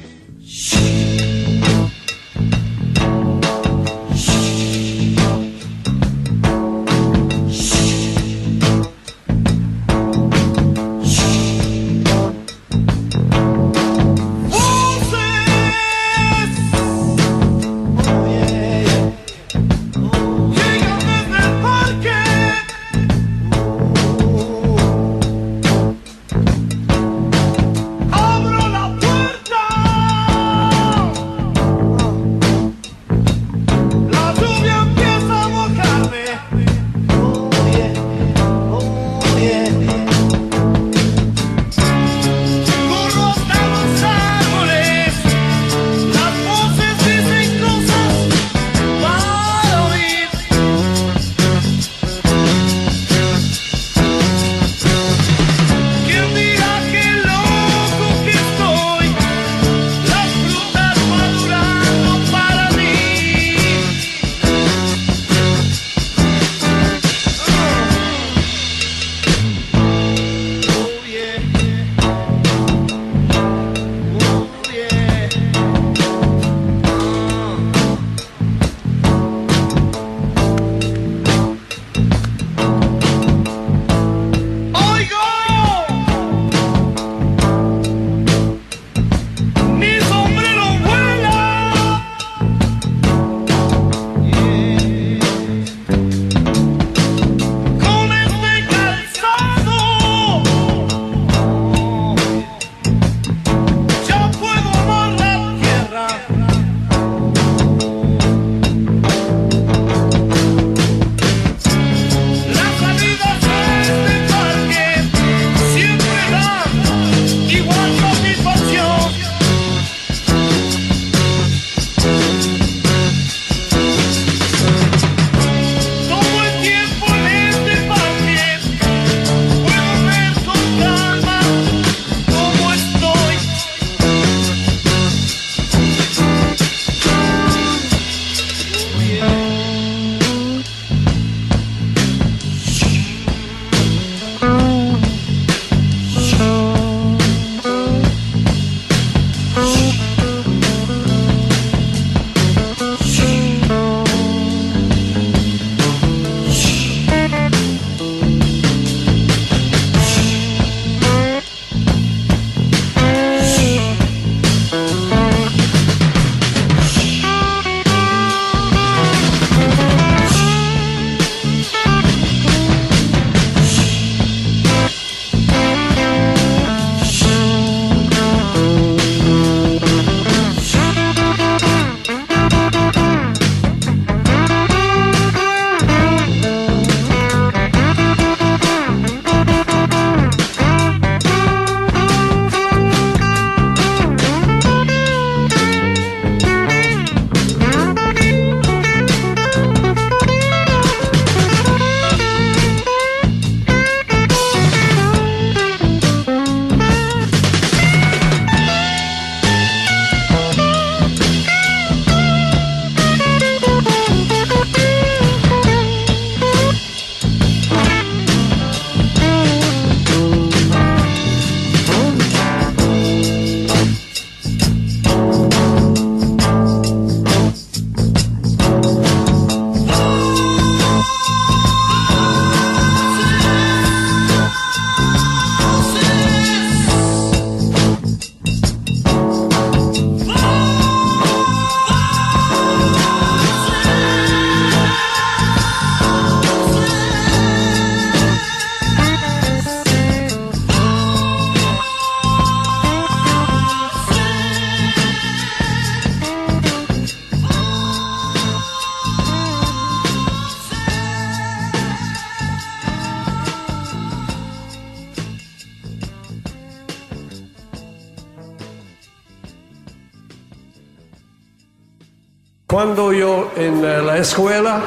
Cuando yo en eh, la escuela,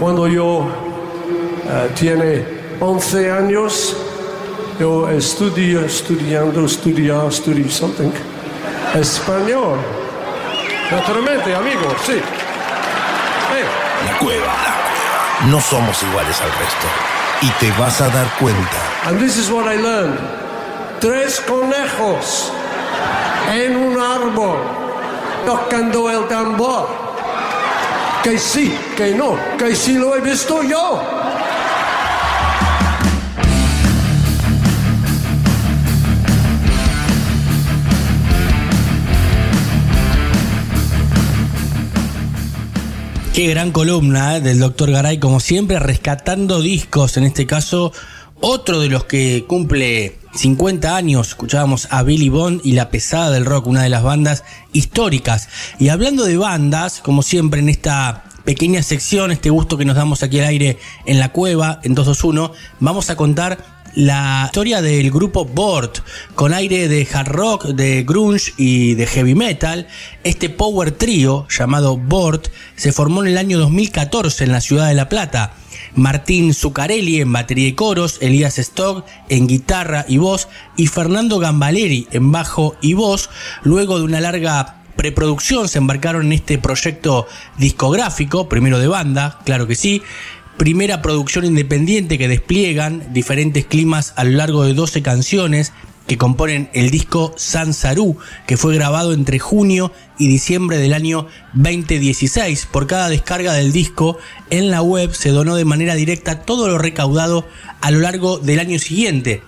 cuando yo eh, tiene 11 años, yo estudio, estudiando, estudiando, estudio something, español. Naturalmente, amigo, sí. La cueva, la cueva. No somos iguales al resto. Y te vas a dar cuenta. And this is what I learned. Tres conejos en un árbol tocando el tambor. Que sí, que no, que sí lo he visto yo. Qué gran columna eh, del doctor Garay, como siempre, rescatando discos. En este caso, otro de los que cumple 50 años. Escuchábamos a Billy Bond y La Pesada del Rock, una de las bandas históricas. Y hablando de bandas, como siempre en esta pequeña sección, este gusto que nos damos aquí al aire en la cueva, en 221, vamos a contar la historia del grupo Bort, con aire de hard rock, de grunge y de heavy metal. Este power trio llamado Bort se formó en el año 2014 en la ciudad de La Plata. Martín Zuccarelli en batería y coros, Elías Stock en guitarra y voz y Fernando Gambaleri en bajo y voz. Luego de una larga preproducción se embarcaron en este proyecto discográfico, primero de banda, claro que sí, primera producción independiente que despliegan diferentes climas a lo largo de 12 canciones que componen el disco Sansarú, que fue grabado entre junio y diciembre del año 2016. Por cada descarga del disco en la web se donó de manera directa todo lo recaudado a lo largo del año siguiente.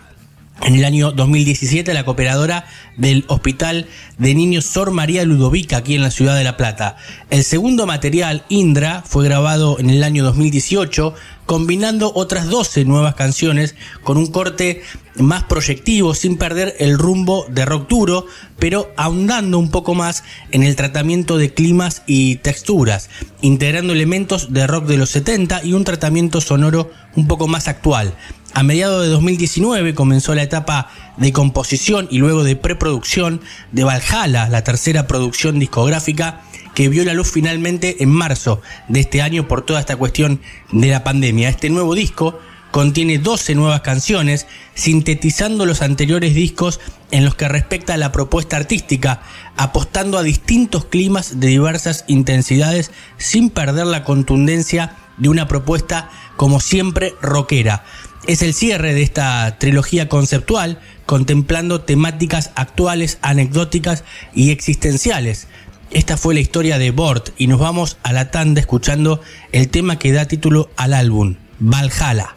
En el año 2017, la cooperadora del Hospital de Niños Sor María Ludovica, aquí en la ciudad de La Plata. El segundo material, Indra, fue grabado en el año 2018, combinando otras 12 nuevas canciones con un corte más proyectivo, sin perder el rumbo de rock duro, pero ahondando un poco más en el tratamiento de climas y texturas, integrando elementos de rock de los 70 y un tratamiento sonoro un poco más actual. A mediados de 2019 comenzó la etapa de composición y luego de preproducción de Valhalla, la tercera producción discográfica que vio la luz finalmente en marzo de este año por toda esta cuestión de la pandemia. Este nuevo disco contiene 12 nuevas canciones, sintetizando los anteriores discos en los que respecta a la propuesta artística, apostando a distintos climas de diversas intensidades sin perder la contundencia de una propuesta como siempre rockera. Es el cierre de esta trilogía conceptual, contemplando temáticas actuales, anecdóticas y existenciales. Esta fue la historia de Bort y nos vamos a la tanda escuchando el tema que da título al álbum, Valhalla.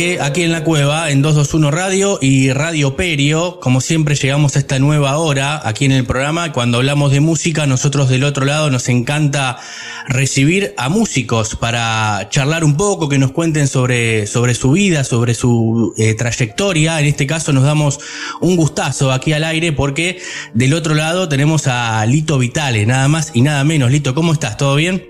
Aquí en la cueva, en 221 Radio y Radio Perio. Como siempre llegamos a esta nueva hora aquí en el programa. Cuando hablamos de música, nosotros del otro lado nos encanta recibir a músicos para charlar un poco, que nos cuenten sobre, sobre su vida, sobre su eh, trayectoria. En este caso nos damos un gustazo aquí al aire porque del otro lado tenemos a Lito Vitale, nada más y nada menos. Lito, ¿cómo estás? ¿Todo bien?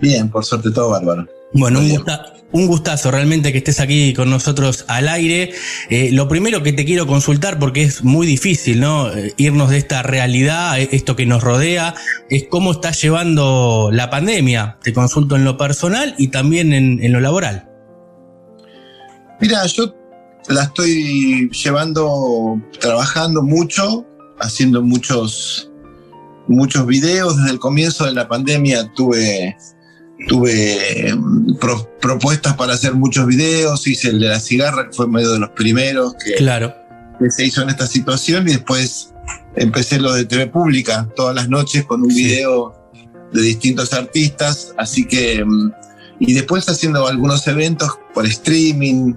Bien, por suerte todo bárbaro. Bueno, un, gusta- un gustazo realmente que estés aquí con nosotros al aire. Eh, lo primero que te quiero consultar, porque es muy difícil, ¿no? Eh, irnos de esta realidad, eh, esto que nos rodea, es cómo estás llevando la pandemia. Te consulto en lo personal y también en, en lo laboral. Mira, yo la estoy llevando, trabajando mucho, haciendo muchos, muchos videos. Desde el comienzo de la pandemia tuve, tuve mm, pro- propuestas para hacer muchos videos. Hice el de la cigarra, que fue medio de los primeros que, Claro. que se hizo en esta situación. Y después empecé lo de TV Pública todas las noches con un video de distintos artistas. Así que, mm, y después haciendo algunos eventos por streaming,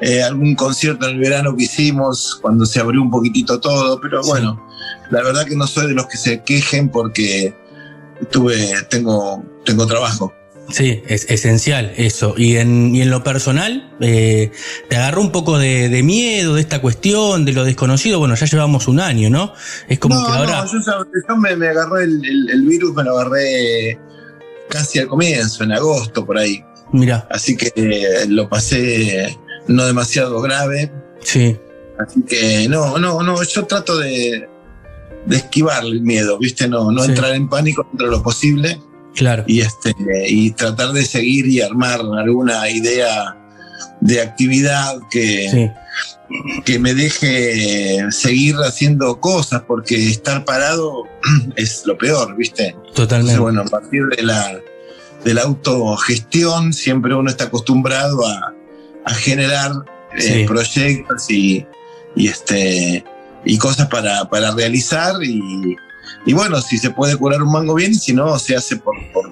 eh, algún concierto en el verano que hicimos cuando se abrió un poquitito todo, pero bueno, la verdad que no soy de los que se quejen porque tuve, tengo, tengo trabajo. Sí, es esencial eso. Y en, y en lo personal, eh, ¿te agarró un poco de, de miedo de esta cuestión, de lo desconocido? Bueno, ya llevamos un año, ¿no? Es como no, que ahora... no, yo, me, me agarré el, el- el virus, me lo agarré casi al comienzo, en agosto por ahí. Mira, Así que eh, lo pasé no demasiado grave. sí, Así que no, no, no, yo trato de, de esquivar el miedo, ¿viste? No, no Sí. entrar en pánico dentro de lo posible claro. y, este, y tratar de seguir y armar alguna idea de actividad que, Sí, que me deje seguir haciendo cosas, porque estar parado es lo peor, ¿viste? totalmente. Entonces, bueno, a partir de la, de la autogestión, siempre uno está acostumbrado a, a generar eh, proyectos y, y, este, y cosas para, para realizar. Y, y bueno, si se puede curar un mango bien, si no, se hace por, por,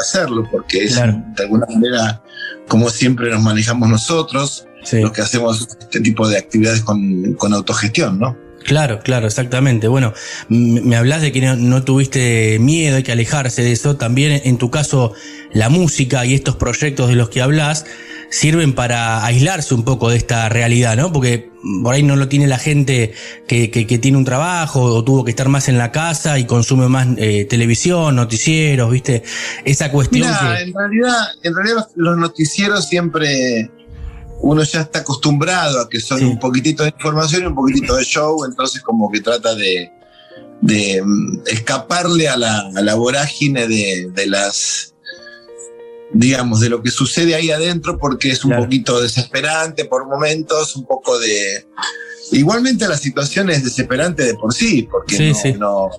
hacerlo, porque es Claro. de alguna manera como siempre nos manejamos nosotros, Sí. los que hacemos este tipo de actividades con, con autogestión, ¿no? Claro, claro, exactamente. Bueno, me hablas de que no, no tuviste miedo, hay que alejarse de eso. También en tu caso, la música y estos proyectos de los que hablas sirven para aislarse un poco de esta realidad, ¿no? Porque por ahí no lo tiene la gente que, que- que tiene un trabajo o tuvo que estar más en la casa y consume más eh, televisión, noticieros, ¿viste? Esa cuestión que... en realidad, en realidad los, noticieros siempre uno ya está acostumbrado a que son Sí. un poquitito de información y un poquitito de show, entonces como que trata de, de, mm, escaparle a la, a la vorágine de, de las digamos, de lo que sucede ahí adentro, porque es un Claro. poquito desesperante por momentos, un poco de... Igualmente la situación es desesperante de por sí, porque Sí, no, sí. no,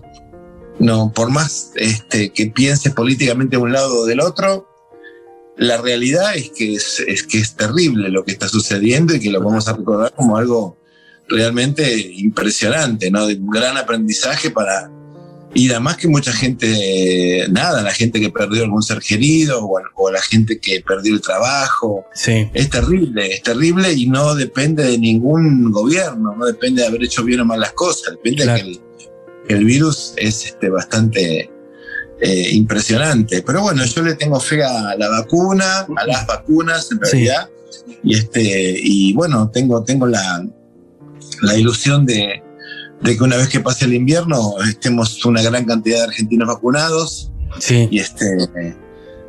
no, por más este, que pienses políticamente de un lado o del otro, la realidad es que es, es que es terrible lo que está sucediendo y que lo vamos a recordar como algo realmente impresionante, ¿no? De un gran aprendizaje para... Y además que mucha gente, nada, la gente que perdió algún ser querido o, o la gente que perdió el trabajo, Sí, es terrible, es terrible y no depende de ningún gobierno, no depende de haber hecho bien o mal las cosas, depende Claro. de que el, virus es este, bastante eh, impresionante. Pero bueno, yo le tengo fe a la vacuna, a las vacunas en Sí. realidad, y, este, y bueno, tengo, tengo la, la ilusión de, de que una vez que pase el invierno estemos una gran cantidad de argentinos vacunados sí. y este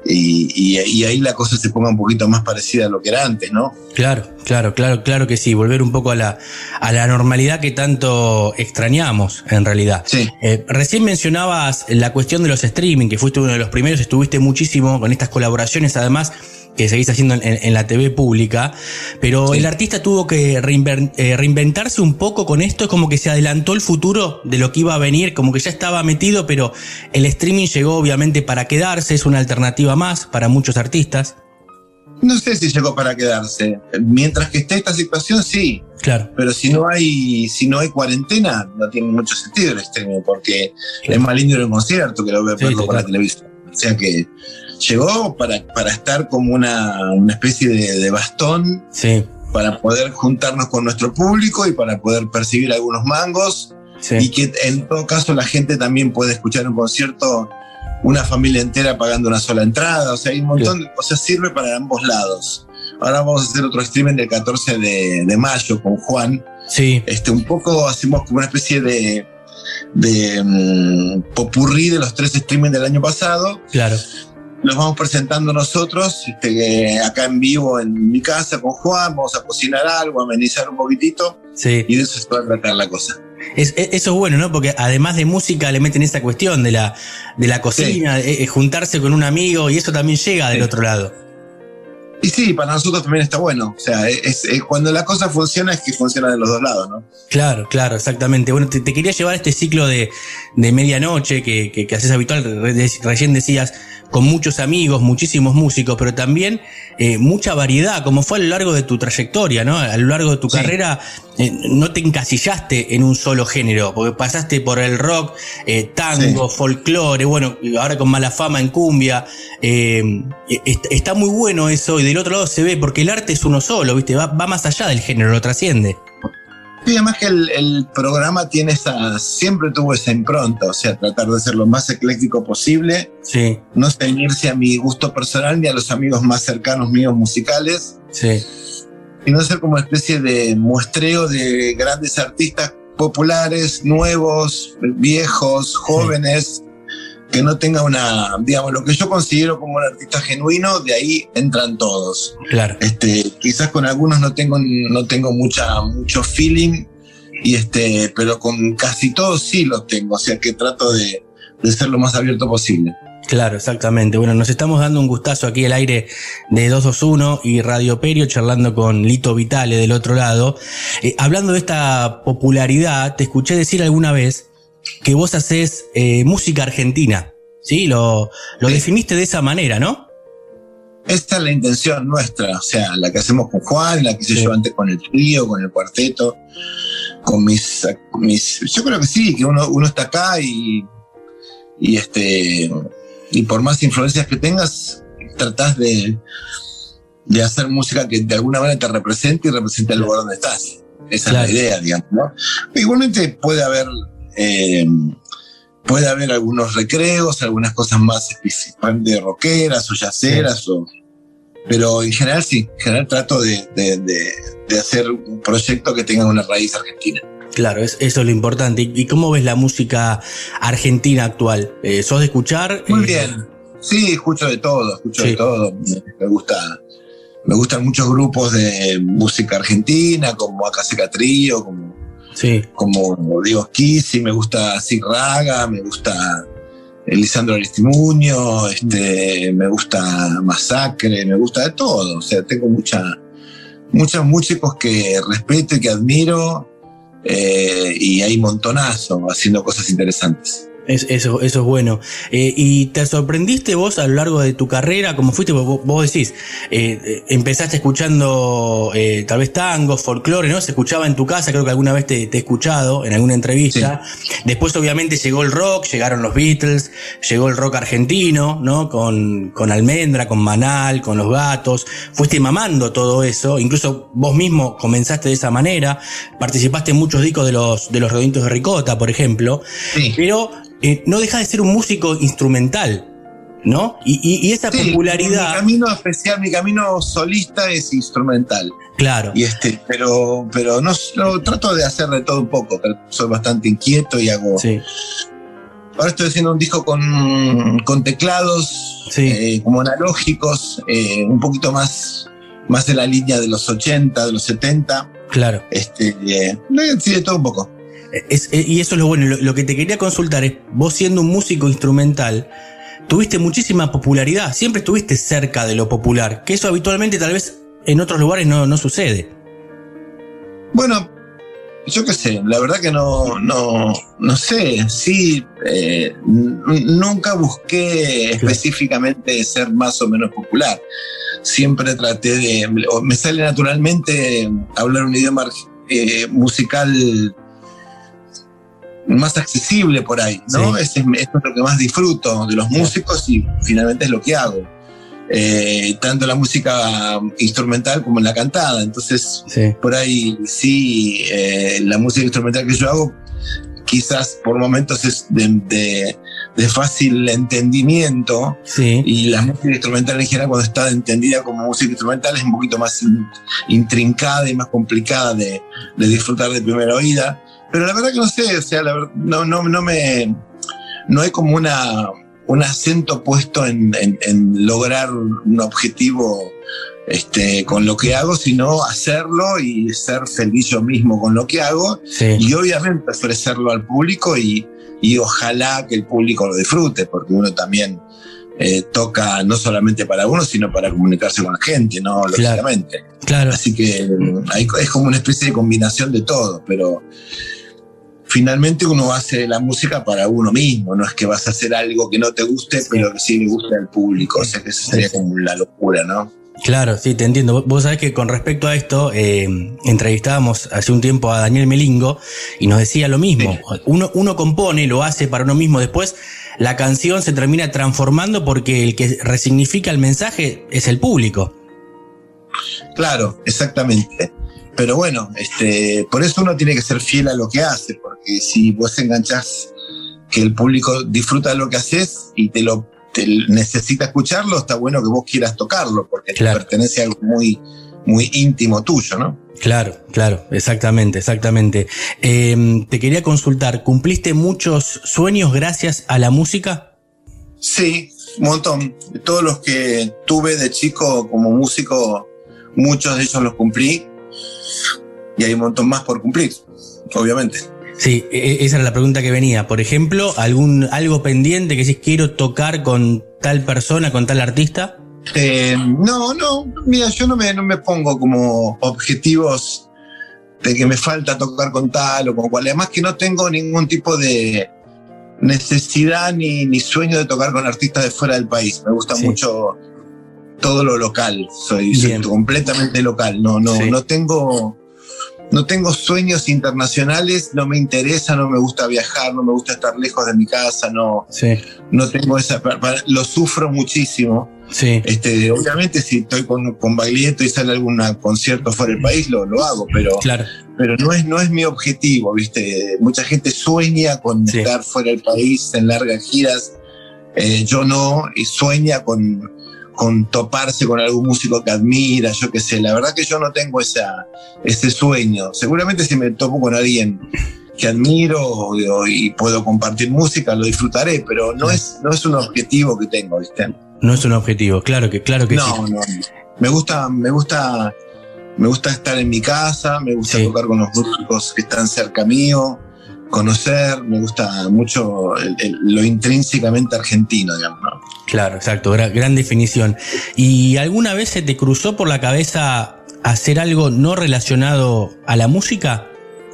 y, y- y ahí la cosa se ponga un poquito más parecida a lo que era antes, ¿no? Claro, claro, claro, claro que sí. Volver un poco a la, a la normalidad que tanto extrañamos, en realidad. Sí. Eh, recién mencionabas la cuestión de los streaming, que fuiste uno de los primeros, estuviste muchísimo con estas colaboraciones, además que seguís haciendo en, en la TV pública, pero Sí. el artista tuvo que eh, reinventarse un poco con esto, es como que se adelantó el futuro de lo que iba a venir, como que ya estaba metido, pero el streaming llegó obviamente para quedarse, es una alternativa más para muchos artistas. no sé si llegó para quedarse. Mientras que esté esta situación, sí. Claro. Pero si no hay, si no hay cuarentena, no tiene mucho sentido el streaming, porque es más lindo un concierto que lo voy a verlo por la televisión. O sea que llegó para, para estar como una, una especie de, de bastón Sí. para poder juntarnos con nuestro público y para poder percibir algunos mangos Sí. y que en todo caso la gente también puede escuchar un concierto una familia entera pagando una sola entrada, o sea, hay un montón, de- o sea, sirve para ambos lados. Ahora vamos a hacer otro streaming del 14 de, de mayo con Juan. Sí. Este, un poco hacemos como una especie de, de mm, popurrí de los tres streamings del año pasado. Claro. Los vamos presentando nosotros, este, acá en vivo en mi casa con Juan, vamos a cocinar algo, amenizar un poquitito Sí. y de eso se va a tratar la cosa. Es- es- eso es bueno, ¿no? Porque además de música le meten esa cuestión de la, de la cocina, eh, eh, juntarse con un amigo y eso también llega del Sí. otro lado. Y sí, para nosotros también está bueno. O sea, es, es- cuando la cosa funciona es que funciona de los dos lados, ¿no? Claro, claro, exactamente. Bueno, te, te quería llevar a este ciclo de, de medianoche que, que, que haces habitual, recién decías, con muchos amigos, muchísimos músicos, pero también eh, mucha variedad, como fue a lo largo de tu trayectoria, ¿no? A lo largo de tu Sí. carrera eh, no te encasillaste en un solo género, porque pasaste por el rock, eh, tango, folclore, bueno, ahora con mala fama en cumbia. eh, est- está muy bueno eso, y del otro lado se ve, porque el arte es uno solo, ¿viste? Va, va más allá del género, lo trasciende. Y además que el, el programa tiene esa, siempre tuvo esa impronta, o sea, tratar de ser lo más ecléctico posible, Sí, no ceñirse a mi gusto personal ni a los amigos más cercanos míos musicales, sí. Sino ser como una especie de muestreo de grandes artistas populares, nuevos, viejos, jóvenes, que no tenga una, digamos, lo que yo considero como un artista genuino, de ahí entran todos. Claro. Este, quizás con algunos no tengo, no tengo mucha, mucho feeling, y este, pero con casi todos sí lo tengo, o sea que trato de, de ser lo más abierto posible. Claro, exactamente. Bueno, nos estamos dando un gustazo aquí al aire de 221 y Radio Perio, charlando con Lito Vitale del otro lado. Eh, hablando de esta popularidad, te escuché decir alguna vez que vos haces eh, música argentina. ¿Sí? Lo, lo Sí. definiste de esa manera, ¿no? Esta es la intención nuestra, o sea, la que hacemos con Juan, la que hice Sí. yo antes con el trío, con el cuarteto, con mis, mis yo creo que sí, que uno, uno está acá y, y este y por más influencias que tengas, tratás de, de hacer música que de alguna manera te represente y represente el lugar donde estás. Esa Claro. es la idea, digamos, ¿no? Igualmente puede haber eh, puede haber algunos recreos, algunas cosas más específicamente rockeras o yaceras, o, pero en general sí, en general trato de, de- de- de hacer un proyecto que tenga una raíz argentina. Claro, es- eso es lo importante. ¿Y cómo ves la música argentina actual? Eh, ¿Sos de escuchar? Muy Eh, bien, sí, escucho de todo, escucho Sí. de todo, me, gusta. Me gustan muchos grupos de música argentina, como Acaseca Trío, como, Sí, como digo Kisi, me gusta Raga, me gusta Lisandro Aristimuño, este, me gusta Masacre, me gusta de todo. O sea, tengo mucha, muchos músicos que respeto y que admiro, eh, y hay montonazo haciendo cosas interesantes. Es- eso, eso es bueno. Eh, ¿Y te sorprendiste vos a lo largo de tu carrera? Como fuiste, vos, vos decís, eh, eh, empezaste escuchando eh, tal vez tango, folclore, ¿no? Se escuchaba en tu casa, creo que alguna vez te, te he escuchado en alguna entrevista. Después obviamente llegó el rock, llegaron los Beatles, llegó el rock argentino, ¿no? Con, con Almendra, con Manal, con Los Gatos. Fuiste mamando todo eso, incluso vos mismo comenzaste de esa manera, participaste en muchos discos de los, de los Redonditos de Ricota, por ejemplo. Sí. Pero eh, no deja de ser un músico instrumental, ¿no? Y, y- y esa Sí, Mi popularidad, camino especial, mi camino solista es instrumental. claro, Y este, pero, pero no, no, trato de hacer de todo un poco. Soy bastante inquieto y hago. sí, Ahora estoy haciendo un disco con, con teclados Sí. eh, como analógicos, eh, un poquito más, más de la línea de los 80, de los 70. claro. Este, eh, sí, de todo un poco. Es- eh, y eso es lo bueno. Lo, lo que te quería consultar es, vos siendo un músico instrumental, tuviste muchísima popularidad, siempre estuviste cerca de lo popular, que eso habitualmente tal vez en otros lugares no, no sucede. Bueno, yo qué sé, la verdad que no, no, no sé, sí, eh, nunca busqué específicamente ser más o menos popular. Siempre traté de, me sale naturalmente hablar un idioma eh, musical más accesible por ahí, ¿no? es, esto es lo que más disfruto de los músicos y finalmente es lo que hago. Eh, tanto la música instrumental como la cantada. Entonces, por ahí sí, eh, la música instrumental que yo hago quizás por momentos es de, fácil entendimiento y la música instrumental en general cuando está entendida como música instrumental es un poquito más intrincada y más complicada de, disfrutar de primera oída. Pero la verdad que no sé, o sea, no, no, no me... No hay como una un acento puesto en, lograr un objetivo este, con lo que hago, sino hacerlo y ser feliz yo mismo con lo que hago y obviamente ofrecerlo al público y, ojalá que el público lo disfrute, porque uno también eh, toca no solamente para uno, sino para comunicarse con la gente, ¿no? Lógicamente. Claro. Así que es como una especie de combinación de todo, pero finalmente uno hace la música para uno mismo, no es que vas a hacer algo que no te guste, pero que sí le guste al público, o sea que eso sería como la locura, ¿no? Claro, sí, te entiendo. Vos sabés que con respecto a esto, eh, entrevistábamos hace un tiempo a Daniel Melingo y nos decía lo mismo. Uno, uno compone, lo hace para uno mismo, después la canción se termina transformando porque el que resignifica el mensaje es el público. Claro, exactamente. Pero bueno, este, por eso uno tiene que ser fiel a lo que hace, porque si vos enganchás que el público disfruta de lo que haces y te lo necesita escucharlo, está bueno que vos quieras tocarlo, porque te pertenece a algo muy, muy íntimo tuyo, ¿no? Claro, claro, exactamente, exactamente. Em, te quería consultar, ¿cumpliste muchos sueños gracias a la música? Sí, un montón. Todos los que tuve de chico como músico, muchos de ellos los cumplí y hay un montón más por cumplir, obviamente. Sí, e, e, esa era la pregunta que venía. Por ejemplo, algún algo pendiente que si quiero tocar con tal persona, con tal artista. Eh, no, no, mira, yo no me, no me pongo como objetivos de que me falta tocar con tal o con cual. Además que no tengo ningún tipo de necesidad ni, ni sueño de tocar con artistas de fuera del país. Me gusta mucho todo lo local. Soy, completamente local. No, no, no tengo no tengo sueños internacionales, no me interesa, no me gusta viajar, no me gusta estar lejos de mi casa, no, no tengo esa, lo sufro muchísimo. Sí. Este, obviamente si estoy con, con Baglietto y sale algún concierto fuera del país, lo, lo hago, pero, claro. pero no, es, no es mi objetivo, ¿viste? Mucha gente sueña con estar fuera del país en largas giras, eh, yo no, y sueña con, con toparse con algún músico que admira, yo qué sé. La verdad que yo no tengo esa, ese sueño. Seguramente si me topo con alguien que admiro y, puedo compartir música, lo disfrutaré, pero no es, no es un objetivo que tengo, ¿viste? No es un objetivo, claro que, claro que no, sí. No, Me gusta, me gusta, me gusta estar en mi casa, me gusta tocar con los músicos que están cerca mío conocer, me gusta mucho lo intrínsecamente argentino, digamos. ¿no? Claro, exacto, gran, definición. ¿Y alguna vez se te cruzó por la cabeza hacer algo no relacionado a la música?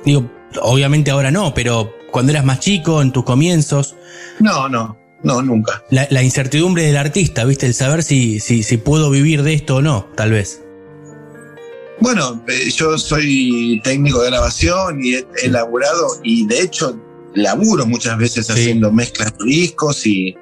Digo, obviamente ahora no, pero cuando eras más chico, en tus comienzos. No, no, no, nunca. La, incertidumbre del artista, ¿viste? El saber si, si, si puedo vivir de esto o no, tal vez. Bueno, eh, yo soy técnico de grabación y he elaborado y de hecho laburo muchas veces haciendo mezclas de discos y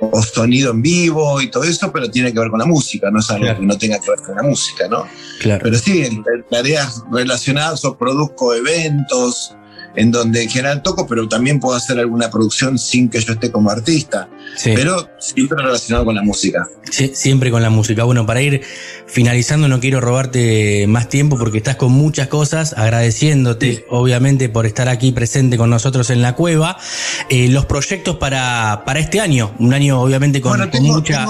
o sonido en vivo y todo eso, pero tiene que ver con la música, no es algo que no tenga que ver con la música, ¿no? Claro. Pero sí, en tareas relacionadas o produzco eventos, en donde en general toco, pero también puedo hacer alguna producción sin que yo esté como artista. Pero siempre relacionado con la música. Sí, siempre con la música. Bueno, para ir finalizando, no quiero robarte más tiempo porque estás con muchas cosas, agradeciéndote obviamente por estar aquí presente con nosotros en la cueva. Eh, los proyectos para, para este año, un año obviamente con, mucha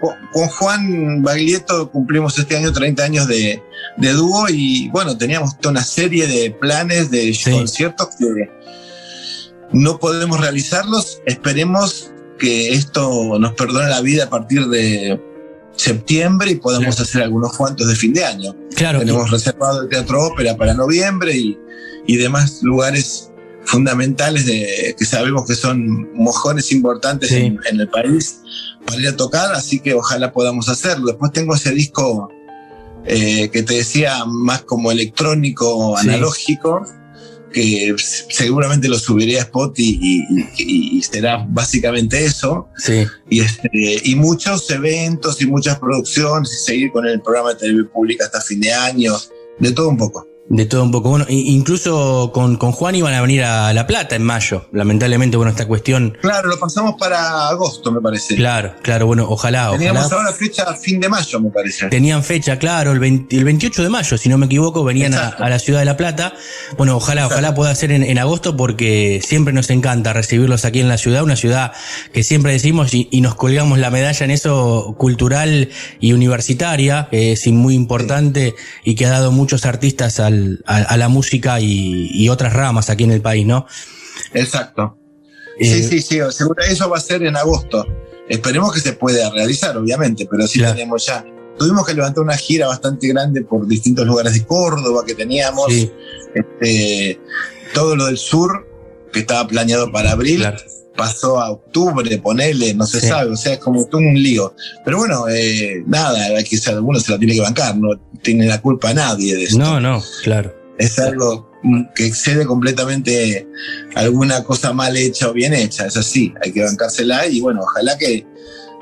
con Juan Baglietto cumplimos este año 30 años de, dúo y bueno, teníamos toda una serie de planes de conciertos que no podemos realizarlos. Esperemos que esto nos perdone la vida a partir de septiembre y podamos hacer algunos cuantos de fin de año. Claro. Tenemos reservado el Teatro Ópera para noviembre y, y demás lugares fundamentales de, que sabemos que son mojones importantes en, en, el país para ir a tocar, así que ojalá podamos hacerlo. Después tengo ese disco eh, que te decía más como electrónico, analógico, que seguramente lo subiré a Spot y, será básicamente eso. Sí. Y, este, y muchos eventos y muchas producciones y seguir con el programa de televisión pública hasta fin de año, de todo un poco. De todo un poco. Bueno, incluso con, con, Juan iban a venir a La Plata en mayo. Lamentablemente, bueno, esta cuestión. Claro, lo pasamos para agosto, me parece. Claro, claro, bueno, ojalá. Teníamos ahora fecha fin de mayo, me parece. Tenían fecha, claro, el, 28 de mayo, si no me equivoco, venían a, la ciudad de La Plata. Bueno, ojalá, ojalá pueda ser en, agosto porque siempre nos encanta recibirlos aquí en la ciudad, una ciudad que siempre decimos y, nos colgamos la medalla en eso cultural y universitaria, que es muy importante y que ha dado muchos artistas al a, la música y, otras ramas aquí en el país, ¿no? Exacto. sí, eh, sí, sí, seguro, eso va a ser en agosto. Esperemos que se pueda realizar, obviamente, pero sí tenemos ya. Tuvimos que levantar una gira bastante grande por distintos lugares de Córdoba que teníamos. Este, todo lo del sur, que estaba planeado para abril, pasó a octubre, ponele, no se sabe, o sea, es como un lío. Pero bueno, eh, nada, ser, alguno se la tiene que bancar, no tiene la culpa a nadie de eso. No, no, claro. Es algo que excede completamente alguna cosa mal hecha o bien hecha, es así, hay que bancársela y bueno, ojalá que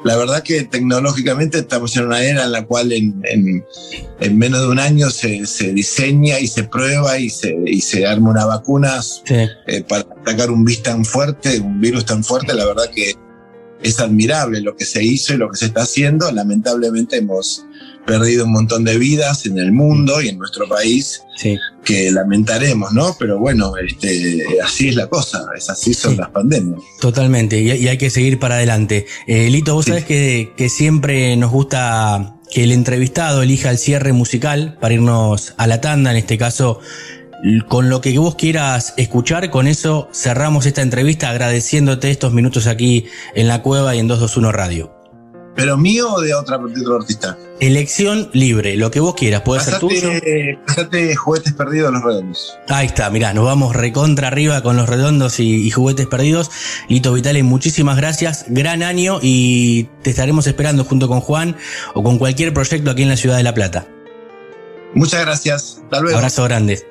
la verdad que tecnológicamente estamos en una era en la cual en, en, menos de un año se, se, diseña y se prueba y se, y se arma una vacuna eh, para atacar un virus tan fuerte, un virus tan fuerte, la verdad que es admirable lo que se hizo y lo que se está haciendo. Lamentablemente hemos perdido un montón de vidas en el mundo y en nuestro país que lamentaremos, ¿no? Pero bueno, este, así es la cosa, es así son las pandemias. Totalmente, y, hay que seguir para adelante. Eh, Lito, vos sabés que, que siempre nos gusta que el entrevistado elija el cierre musical para irnos a la tanda, en este caso con lo que vos quieras escuchar, con eso cerramos esta entrevista agradeciéndote estos minutos aquí en la cueva y en 221 Radio. ¿Pero mío o de otra de otro artista? Elección libre, lo que vos quieras, puede ser tuyo. Pasate juguetes perdidos los redondos. Ahí está, mirá, nos vamos recontra arriba con los redondos y, juguetes perdidos. Lito Vitale, muchísimas gracias, gran año y te estaremos esperando junto con Juan o con cualquier proyecto aquí en la ciudad de La Plata. Muchas gracias, hasta luego. Abrazo grande.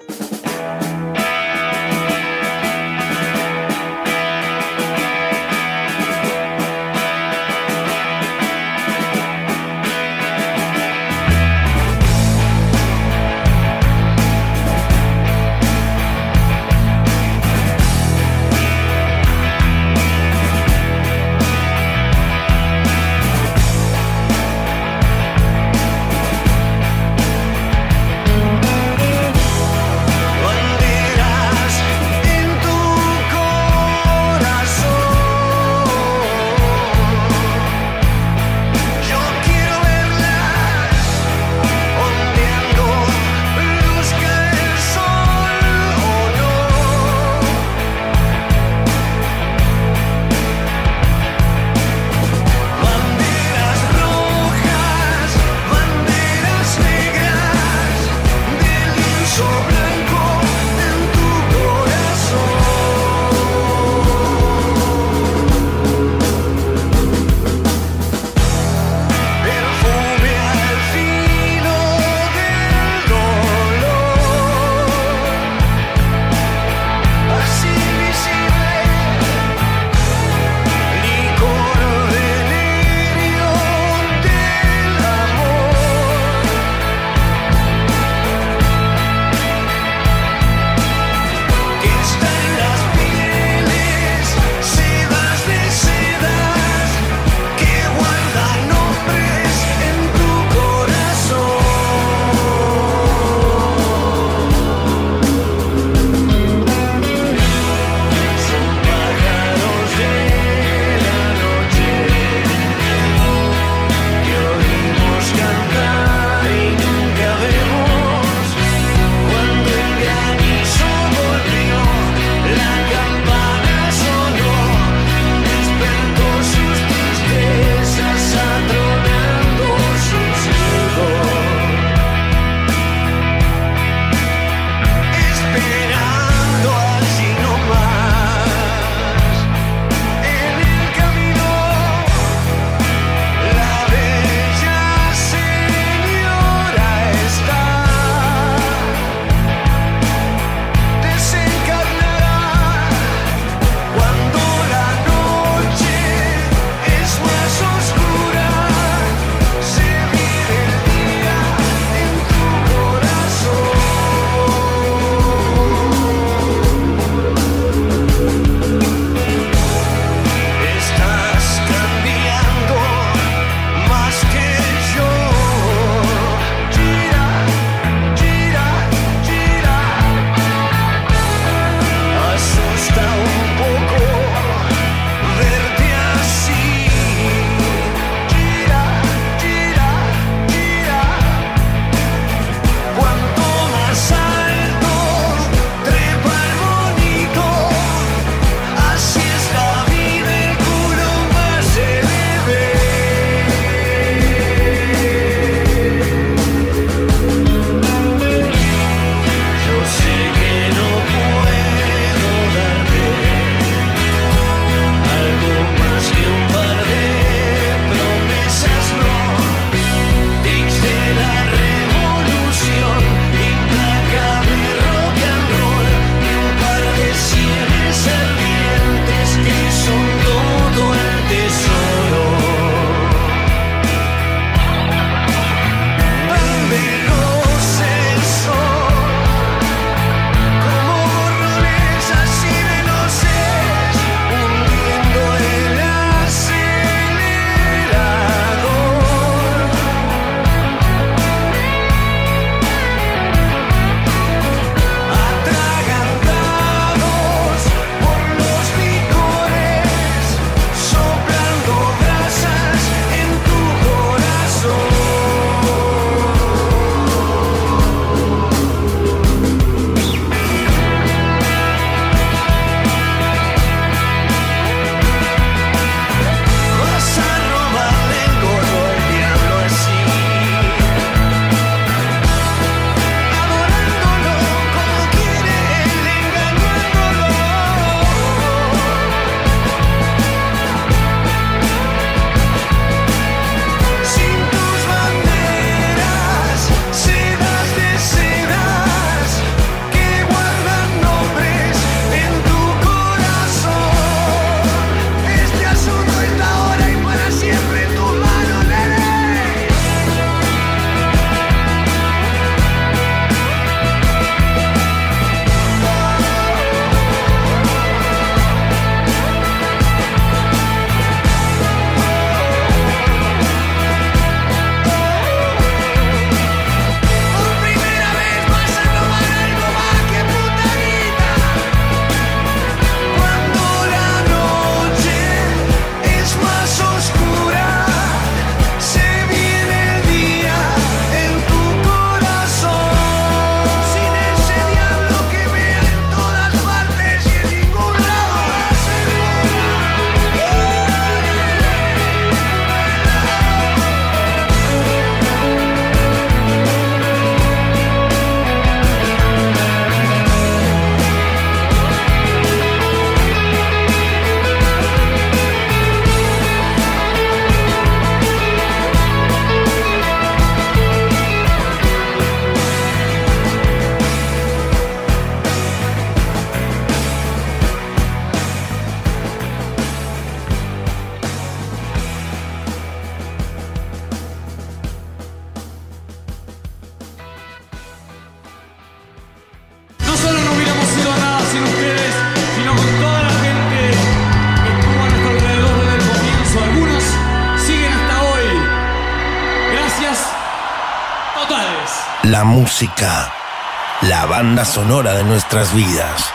La banda sonora de nuestras vidas.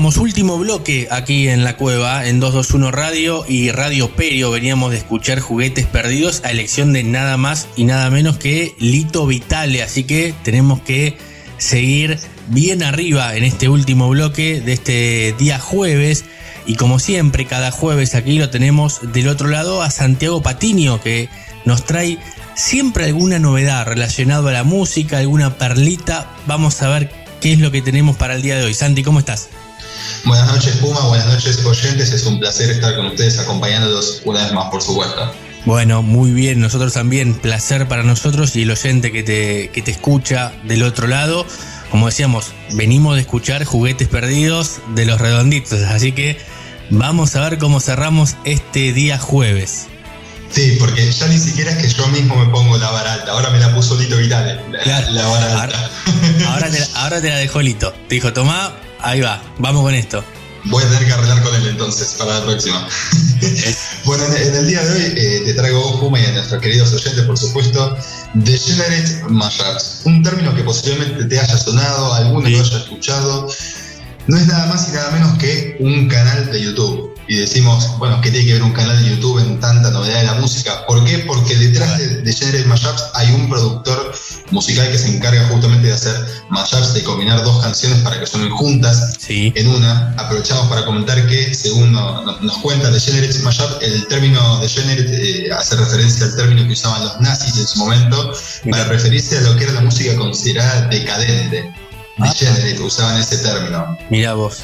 Último bloque aquí en la cueva, en 221 Radio y Radio Perio. Veníamos de escuchar Juguetes Perdidos a elección de nada más y nada menos que Lito Vitale. Así que tenemos que seguir bien arriba en este último bloque de este día jueves. Y como siempre, cada jueves aquí lo tenemos del otro lado a Santiago Patiño, que nos trae siempre alguna novedad relacionada a la música, alguna perlita. Vamos a ver qué es lo que tenemos para el día de hoy. Santi, ¿cómo estás? Buenas noches, Puma. Buenas noches, oyentes. Es un placer estar con ustedes acompañándolos una vez más, por supuesto. Bueno, muy bien, nosotros también, placer para nosotros y el oyente que te, que te escucha del otro lado. Como decíamos, venimos de escuchar Juguetes Perdidos de los Redonditos, así que vamos a ver cómo cerramos este día jueves. Sí, porque ya ni siquiera es que yo mismo me pongo la vara alta, ahora me la puso Lito Vitale, la, Claro. la vara alta. Ahora, ahora te, ahora te la dejó Lito. Te dijo, tomá, ahí va, vamos con esto. Voy a tener que arreglar con él entonces para la próxima. bueno, en, el día de hoy eh, te traigo a Puma, y a nuestros queridos oyentes, por supuesto, Degenerate Mashups. Un término que posiblemente te haya sonado, alguno lo haya escuchado. No es nada más y nada menos que un canal de YouTube. Y decimos, bueno, ¿qué tiene que ver un canal de YouTube en tanta novedad de la música? ¿Por qué? Porque detrás de Degenerate Mashups hay un productor musical que se encarga justamente de hacer mashups, de combinar dos canciones para que suenen juntas en una. Aprovechamos para comentar que, según no- no- nos cuenta Degenerate Mashup, el término Degenerate eh, hace referencia al término que usaban los nazis en su momento para referirse a lo que era la música considerada decadente. Degenerate usaban ese término. Mira vos.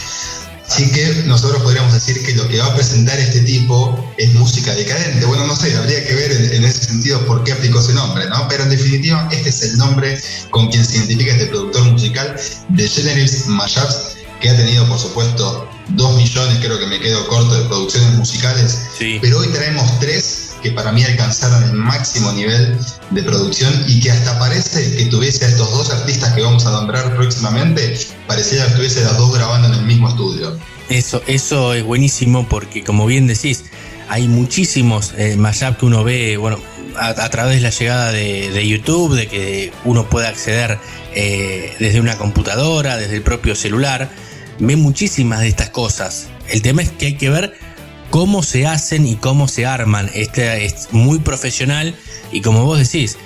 Así que nosotros podríamos decir que lo que va a presentar este tipo es música decadente. Bueno, no sé, habría que ver en, en ese sentido por qué aplicó ese nombre, ¿no? Pero en definitiva, este es el nombre con quien se identifica este productor musical de Generous Mashups, que ha tenido, por supuesto, dos millones, creo que me quedo corto, de producciones musicales. Pero hoy traemos tres que para mí alcanzaron el máximo nivel de producción y que hasta parece que tuviese a estos dos artistas que vamos a nombrar próximamente, pareciera que estuviese los dos grabando en el mismo estudio. Eso, eso es buenísimo porque, como bien decís, hay muchísimos eh, mashup que uno ve, bueno, a, través de la llegada de, de YouTube, de que uno puede acceder eh, desde una computadora, desde el propio celular, ve muchísimas de estas cosas. El tema es que hay que ver cómo se hacen y cómo se arman. Este es muy profesional y como vos decís,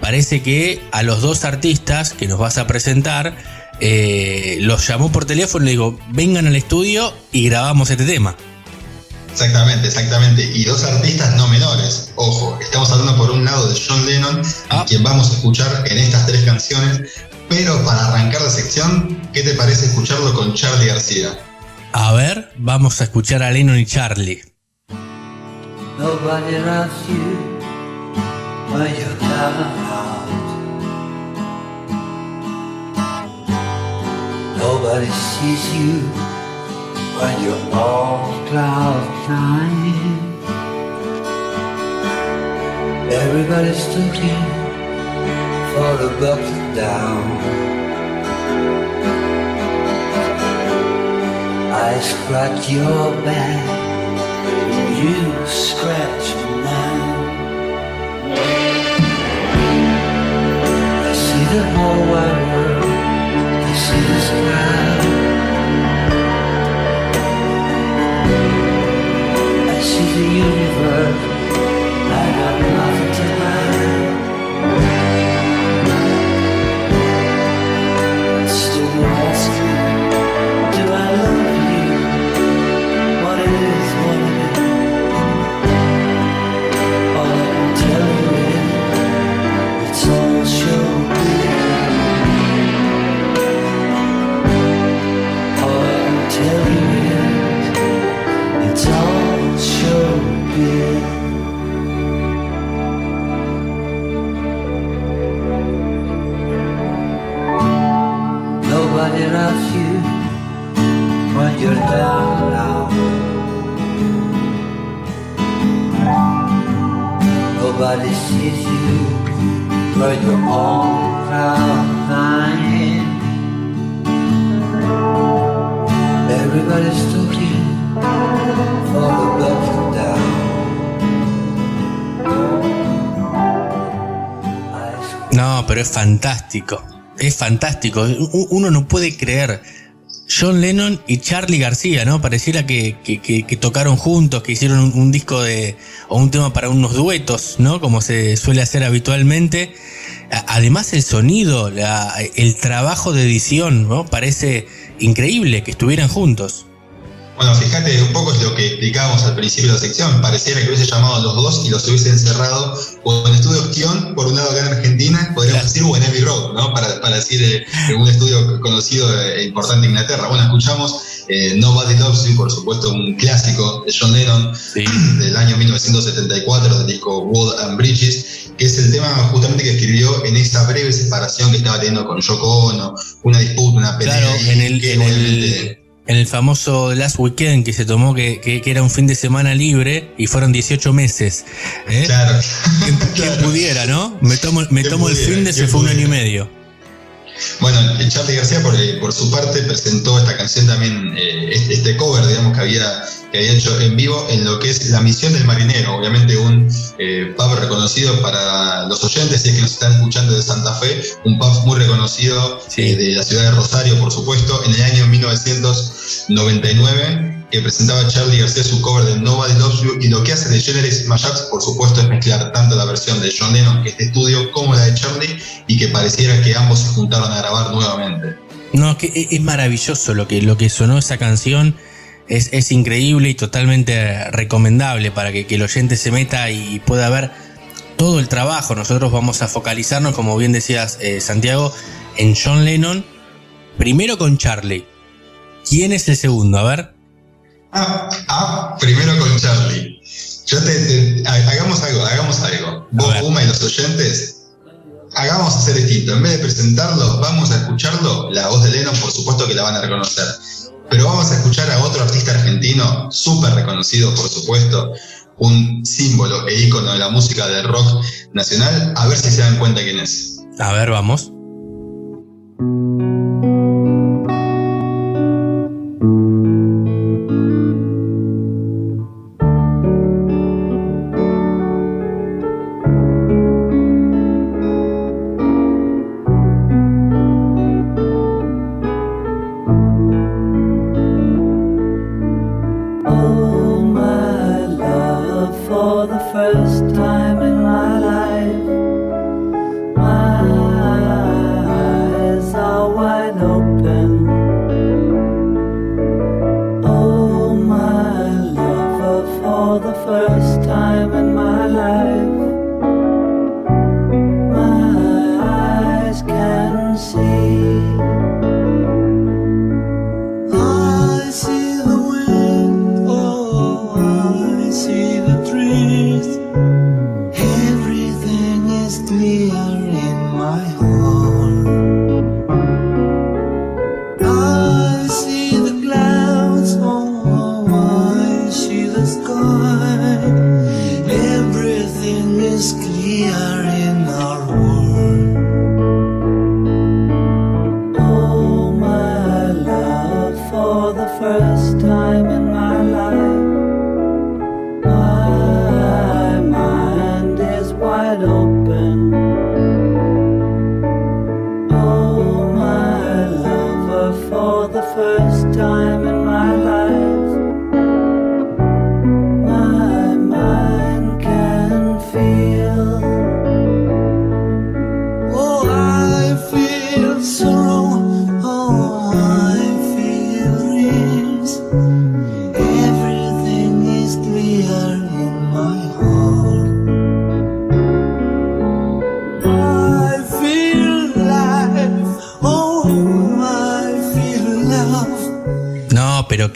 parece que a los dos artistas que nos vas a presentar eh, los llamó por teléfono y le digo, vengan al estudio y grabamos este tema. Exactamente, exactamente. Y dos artistas no menores. Ojo, estamos hablando por un lado de John Lennon, a quien vamos a escuchar en estas tres canciones. Pero para arrancar la sección, ¿qué te parece escucharlo con Charlie García? A ver, vamos a escuchar a Lennon y Charlie. Nobody loves you when you're down and out. Nobody sees you when you're all cloud nine. Everybody's looking for a bucket down. I scratch your back, you scratch mine. I see the whole wide world, I see the sky. I see the universe, Nobody sees you, but you're all crying. Everybody's looking for the from down. No, pero es fantástico. Es fantástico. Uno no puede creer. John Lennon y Charlie García, ¿no? Pareciera que, que- tocaron juntos, que hicieron un, disco de. o un tema para unos duetos, ¿no? Como se suele hacer habitualmente. Además, el sonido, el trabajo de edición, ¿no? Parece increíble que estuvieran juntos. Bueno, fíjate, un poco es lo que explicábamos al principio de la sección. Pareciera que hubiese llamado a los dos y los hubiese encerrado o en estudios Kion, por un lado acá en Argentina, podríamos decir, o en Abbey Road, ¿no? Para, para decir eh, un estudio conocido e importante en Inglaterra. Bueno, escuchamos eh, Nobody Loves You, por supuesto, un clásico de John Lennon del año 1974, del disco Wall and Bridges, que es el tema justamente que escribió en esa breve separación que estaba teniendo con Yoko Ono, una disputa, una pelea. Claro, en el, que en el, en el famoso Last Weekend que se tomó, que, que- que era un fin de semana libre y fueron 18 meses. ¿eh? Claro. ¿Quién pudiera, no? Me tomo, me ¿Quién tomo el fin de se ¿Quién fue un año y medio. Bueno, Charlie García por, eh, por su parte presentó esta canción también, eh, este, este cover, digamos, que había, que había hecho en vivo en lo que es La Misión del Marinero, obviamente un eh, pub reconocido para los oyentes, si es que nos están escuchando de Santa Fe, un pub muy reconocido eh, de la ciudad de Rosario, por supuesto, en el año 1999 que presentaba Charlie García su cover de Nobody Loves You y lo que hace de Generous Mashups, por supuesto, es mezclar tanto la versión de John Lennon, que es de estudio, como la de Charlie y que pareciera que ambos se juntaron a grabar nuevamente. No, que e- es maravilloso lo que, lo que sonó esa canción. Es, es increíble y totalmente recomendable para que, que el oyente se meta y pueda ver todo el trabajo. Nosotros vamos a focalizarnos, como bien decías, eh, Santiago, en John Lennon. Primero con Charlie. ¿Quién es el segundo? A ver. Ah, ah, primero con Charlie. Yo te, te- ha- hagamos algo, hagamos algo. Vos, Puma y los oyentes, hagamos hacer distinto. En vez de presentarlo, vamos a escucharlo. La voz de Lennon, por supuesto que la van a reconocer. Pero vamos a escuchar a otro artista argentino, súper reconocido, por supuesto, un símbolo e ícono de la música del rock nacional, a ver si se dan cuenta quién es. A ver, vamos.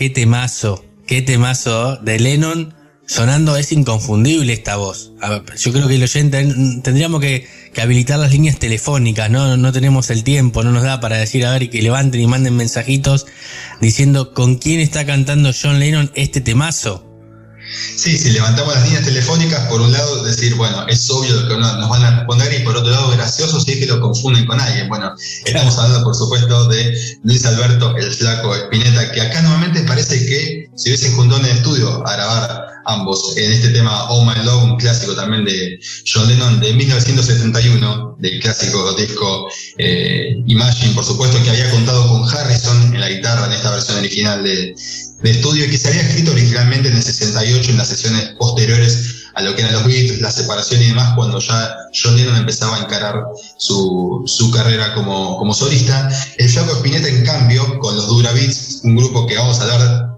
Qué temazo, qué temazo de Lennon sonando, es inconfundible esta voz. Yo creo que el oyente tendríamos que, que habilitar las líneas telefónicas, ¿no? no tenemos el tiempo, no nos da para decir, a ver, y que levanten y manden mensajitos diciendo con quién está cantando John Lennon este temazo. Sí, si levantamos las líneas telefónicas, por un lado decir, bueno, es obvio que nos van a responder y por otro lado gracioso si es que lo confunden con alguien. Bueno, estamos hablando por supuesto de Luis Alberto, el flaco Espineta, que acá nuevamente parece que se hubiesen juntado en el estudio a grabar ambos en este tema Oh My Love, un clásico también de John Lennon de 1971, del clásico disco eh, Imagine, por supuesto, que había contado con Harrison en la guitarra en esta versión original de, de estudio que se había escrito originalmente en el 68 en las sesiones posteriores a lo que eran los Beatles, la separación y demás, cuando ya John Lennon empezaba a encarar su, su carrera como, como solista. El Flaco Spinetta, en cambio, con los Dura Beats, un grupo que vamos a hablar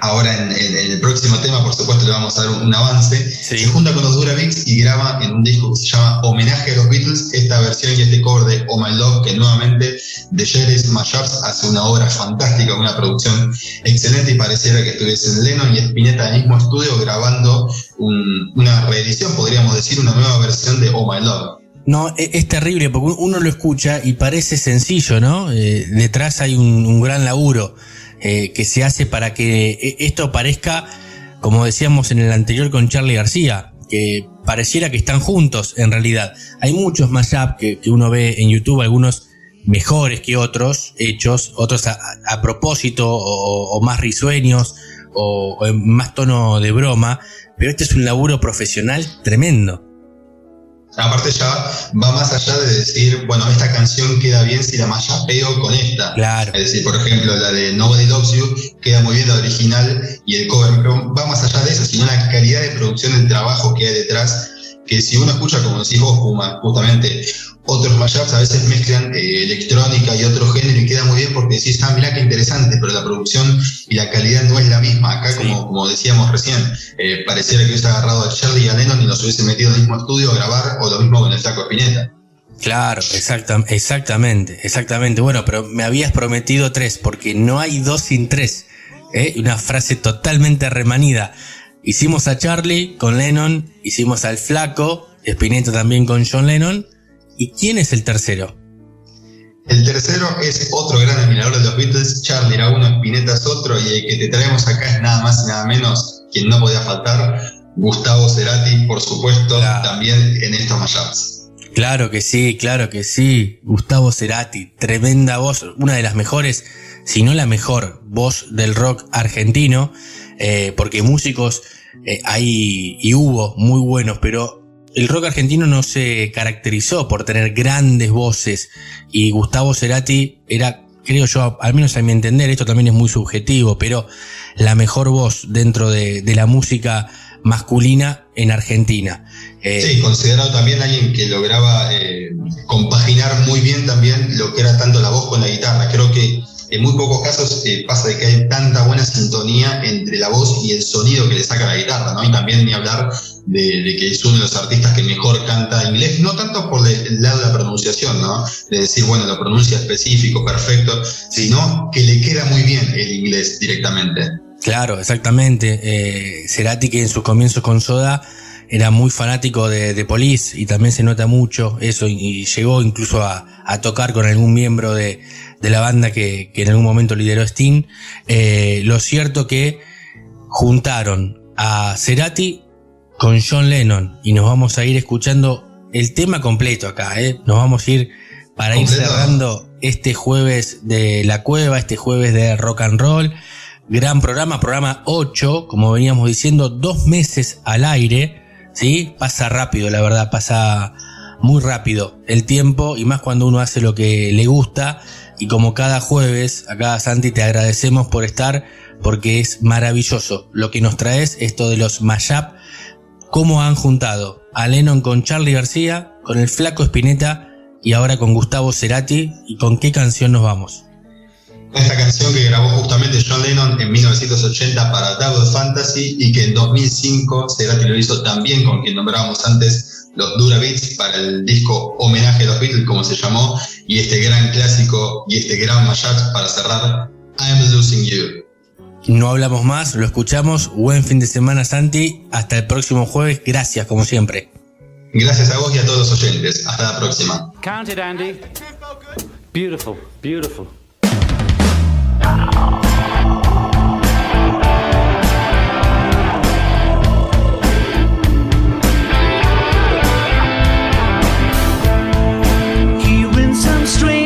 ahora en, el próximo tema, por supuesto, le vamos a dar un, avance, se junta con los Dura Beats y graba en un disco que se llama Homenaje a los Beatles, esta versión y este cover de Oh My Love, que nuevamente de Jerry's Mashups hace una obra fantástica, una producción excelente y pareciera que estuviesen Lennon y Spinetta en el mismo estudio grabando una reedición, podríamos decir, una nueva versión de Oh My Love. No, e, es, terrible porque uno lo escucha y parece sencillo, ¿no? Eh, detrás hay un gran laburo. Eh, que se hace para que eh, esto parezca, como decíamos en el anterior con Charlie García, que pareciera que están juntos en realidad. Hay muchos mashup que, que uno ve en YouTube, algunos mejores que otros, hechos, otros a, propósito o, más risueños o, en más tono de broma, pero este es un laburo profesional tremendo. Aparte ya va más allá de decir, bueno, esta canción queda bien si la pego con esta. Claro. Es decir, por ejemplo, la de Nobody Loves You queda muy bien la original y el cover, pero va más allá de eso, sino la calidad de producción del trabajo que hay detrás, que si uno escucha, como decís vos, Puma, justamente otros mashups a veces mezclan eh, electrónica y otro género y queda muy bien porque decís, ah, mirá qué interesante, pero la producción y la calidad no es la misma. Acá, como, como decíamos recién, eh, pareciera que hubiese agarrado a Charlie y a Lennon y los hubiese metido en el mismo estudio a grabar, o lo mismo con el saco Spinetta. Claro, exactamente, exactamente. Bueno, pero me habías prometido tres, porque no hay dos sin tres. ¿eh? Una frase totalmente remanida. Hicimos a Charlie con Lennon, hicimos al Flaco, Spinetta también con John Lennon, ¿Y quién es el tercero? El tercero es otro gran admirador de los Beatles, Charlie era uno, Spinetta es otro, y el que te traemos acá es nada más y nada menos, quien no podía faltar, Gustavo Cerati, por supuesto, también en estos mashups. Claro que sí, claro que sí. Gustavo Cerati, tremenda voz, una de las mejores, si no la mejor voz del rock argentino, eh, porque músicos eh, hay y hubo muy buenos, pero el rock argentino no se caracterizó por tener grandes voces y Gustavo Cerati era, creo yo, al menos a mi entender, esto también es muy subjetivo, pero la mejor voz dentro de, la música masculina en Argentina. Eh, sí, considerado también alguien que lograba eh, compaginar muy bien también lo que era tanto la voz con la guitarra. Creo que en muy pocos casos eh, pasa de que hay tanta buena sintonía entre la voz y el sonido que le saca la guitarra, ¿no? Y también ni hablar de, que es uno de los artistas que mejor canta inglés, no tanto por el lado de la pronunciación, ¿no? De decir, bueno, lo pronuncia específico, perfecto, sino que le queda muy bien el inglés directamente. Claro, exactamente. Eh, Cerati que en sus comienzos con Soda era muy fanático de, de Police y también se nota mucho eso y, llegó incluso a, tocar con algún miembro de, la banda que, en algún momento lideró Sting. Eh, lo cierto que juntaron a Cerati con John Lennon y nos vamos a ir escuchando el tema completo acá, ¿eh? Nos vamos a ir para ir cerrando este jueves de la cueva, este jueves de rock and roll. Gran programa, programa 8, como veníamos diciendo, dos meses al aire, ¿sí? Pasa rápido, la verdad, pasa muy rápido el tiempo y más cuando uno hace lo que le gusta. Y como cada jueves, acá Santi te agradecemos por estar porque es maravilloso lo que nos traes, esto de los mashup cómo han juntado a Lennon con Charlie García, con el flaco Spinetta y ahora con Gustavo Cerati y con qué canción nos vamos. Esta canción que grabó justamente John Lennon en 1980 para Double Fantasy y que en 2005 Cerati lo hizo también con quien nombrábamos antes los Dura Beats para el disco Homenaje a los Beatles, como se llamó, y este gran clásico y este gran mashup para cerrar, I'm Losing You. No hablamos más, lo escuchamos. Buen fin de semana, Santi. Hasta el próximo jueves. Gracias, como siempre. Gracias a vos y a todos los oyentes. Hasta la próxima. Counted, Andy. Beautiful, beautiful. He wins some.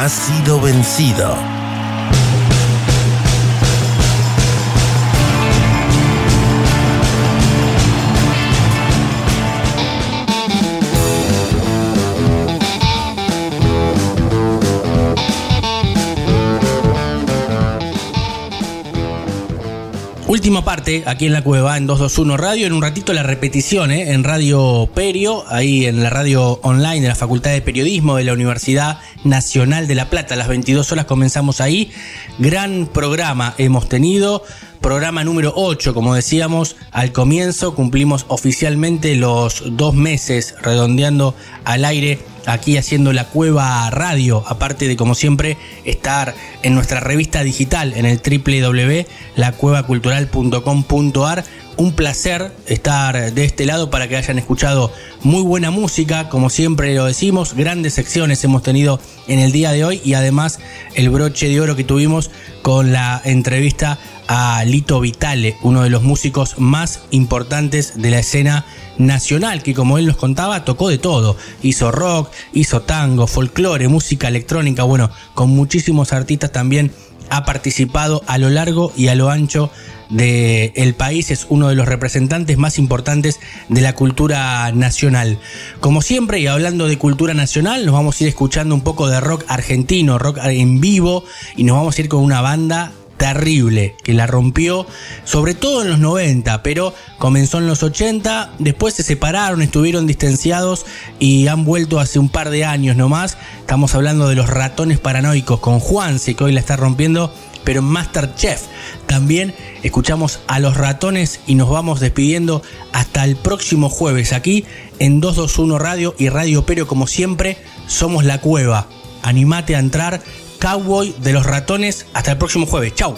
Ha sido vencido. Última parte, aquí en la cueva, en 221 Radio. En un ratito la repetición, ¿eh? en Radio Perio, ahí en la radio online de la Facultad de Periodismo de la Universidad Nacional de La Plata. Las 22 horas comenzamos ahí. Gran programa hemos tenido. Programa número 8, como decíamos al comienzo. Cumplimos oficialmente los dos meses redondeando al aire aquí haciendo la cueva radio, aparte de como siempre estar en nuestra revista digital en el www.lacuevacultural.com.ar. Un placer estar de este lado para que hayan escuchado muy buena música, como siempre lo decimos, grandes secciones hemos tenido en el día de hoy y además el broche de oro que tuvimos con la entrevista a Lito Vitale, uno de los músicos más importantes de la escena nacional, que como él nos contaba, tocó de todo. Hizo rock, hizo tango, folclore, música electrónica, bueno, con muchísimos artistas también ha participado a lo largo y a lo ancho del país, es uno de los representantes más importantes de la cultura nacional. Como siempre, y hablando de cultura nacional, nos vamos a ir escuchando un poco de rock argentino, rock en vivo, y nos vamos a ir con una banda terrible, que la rompió, sobre todo en los 90, pero comenzó en los 80, después se separaron, estuvieron distanciados y han vuelto hace un par de años nomás. Estamos hablando de los ratones paranoicos con Juanse, que hoy la está rompiendo, pero en Masterchef. También escuchamos a los ratones y nos vamos despidiendo hasta el próximo jueves aquí en 221 Radio y Radio Pero como siempre somos la cueva. Animate a entrar Cowboy de los ratones. Hasta el próximo jueves. Chau.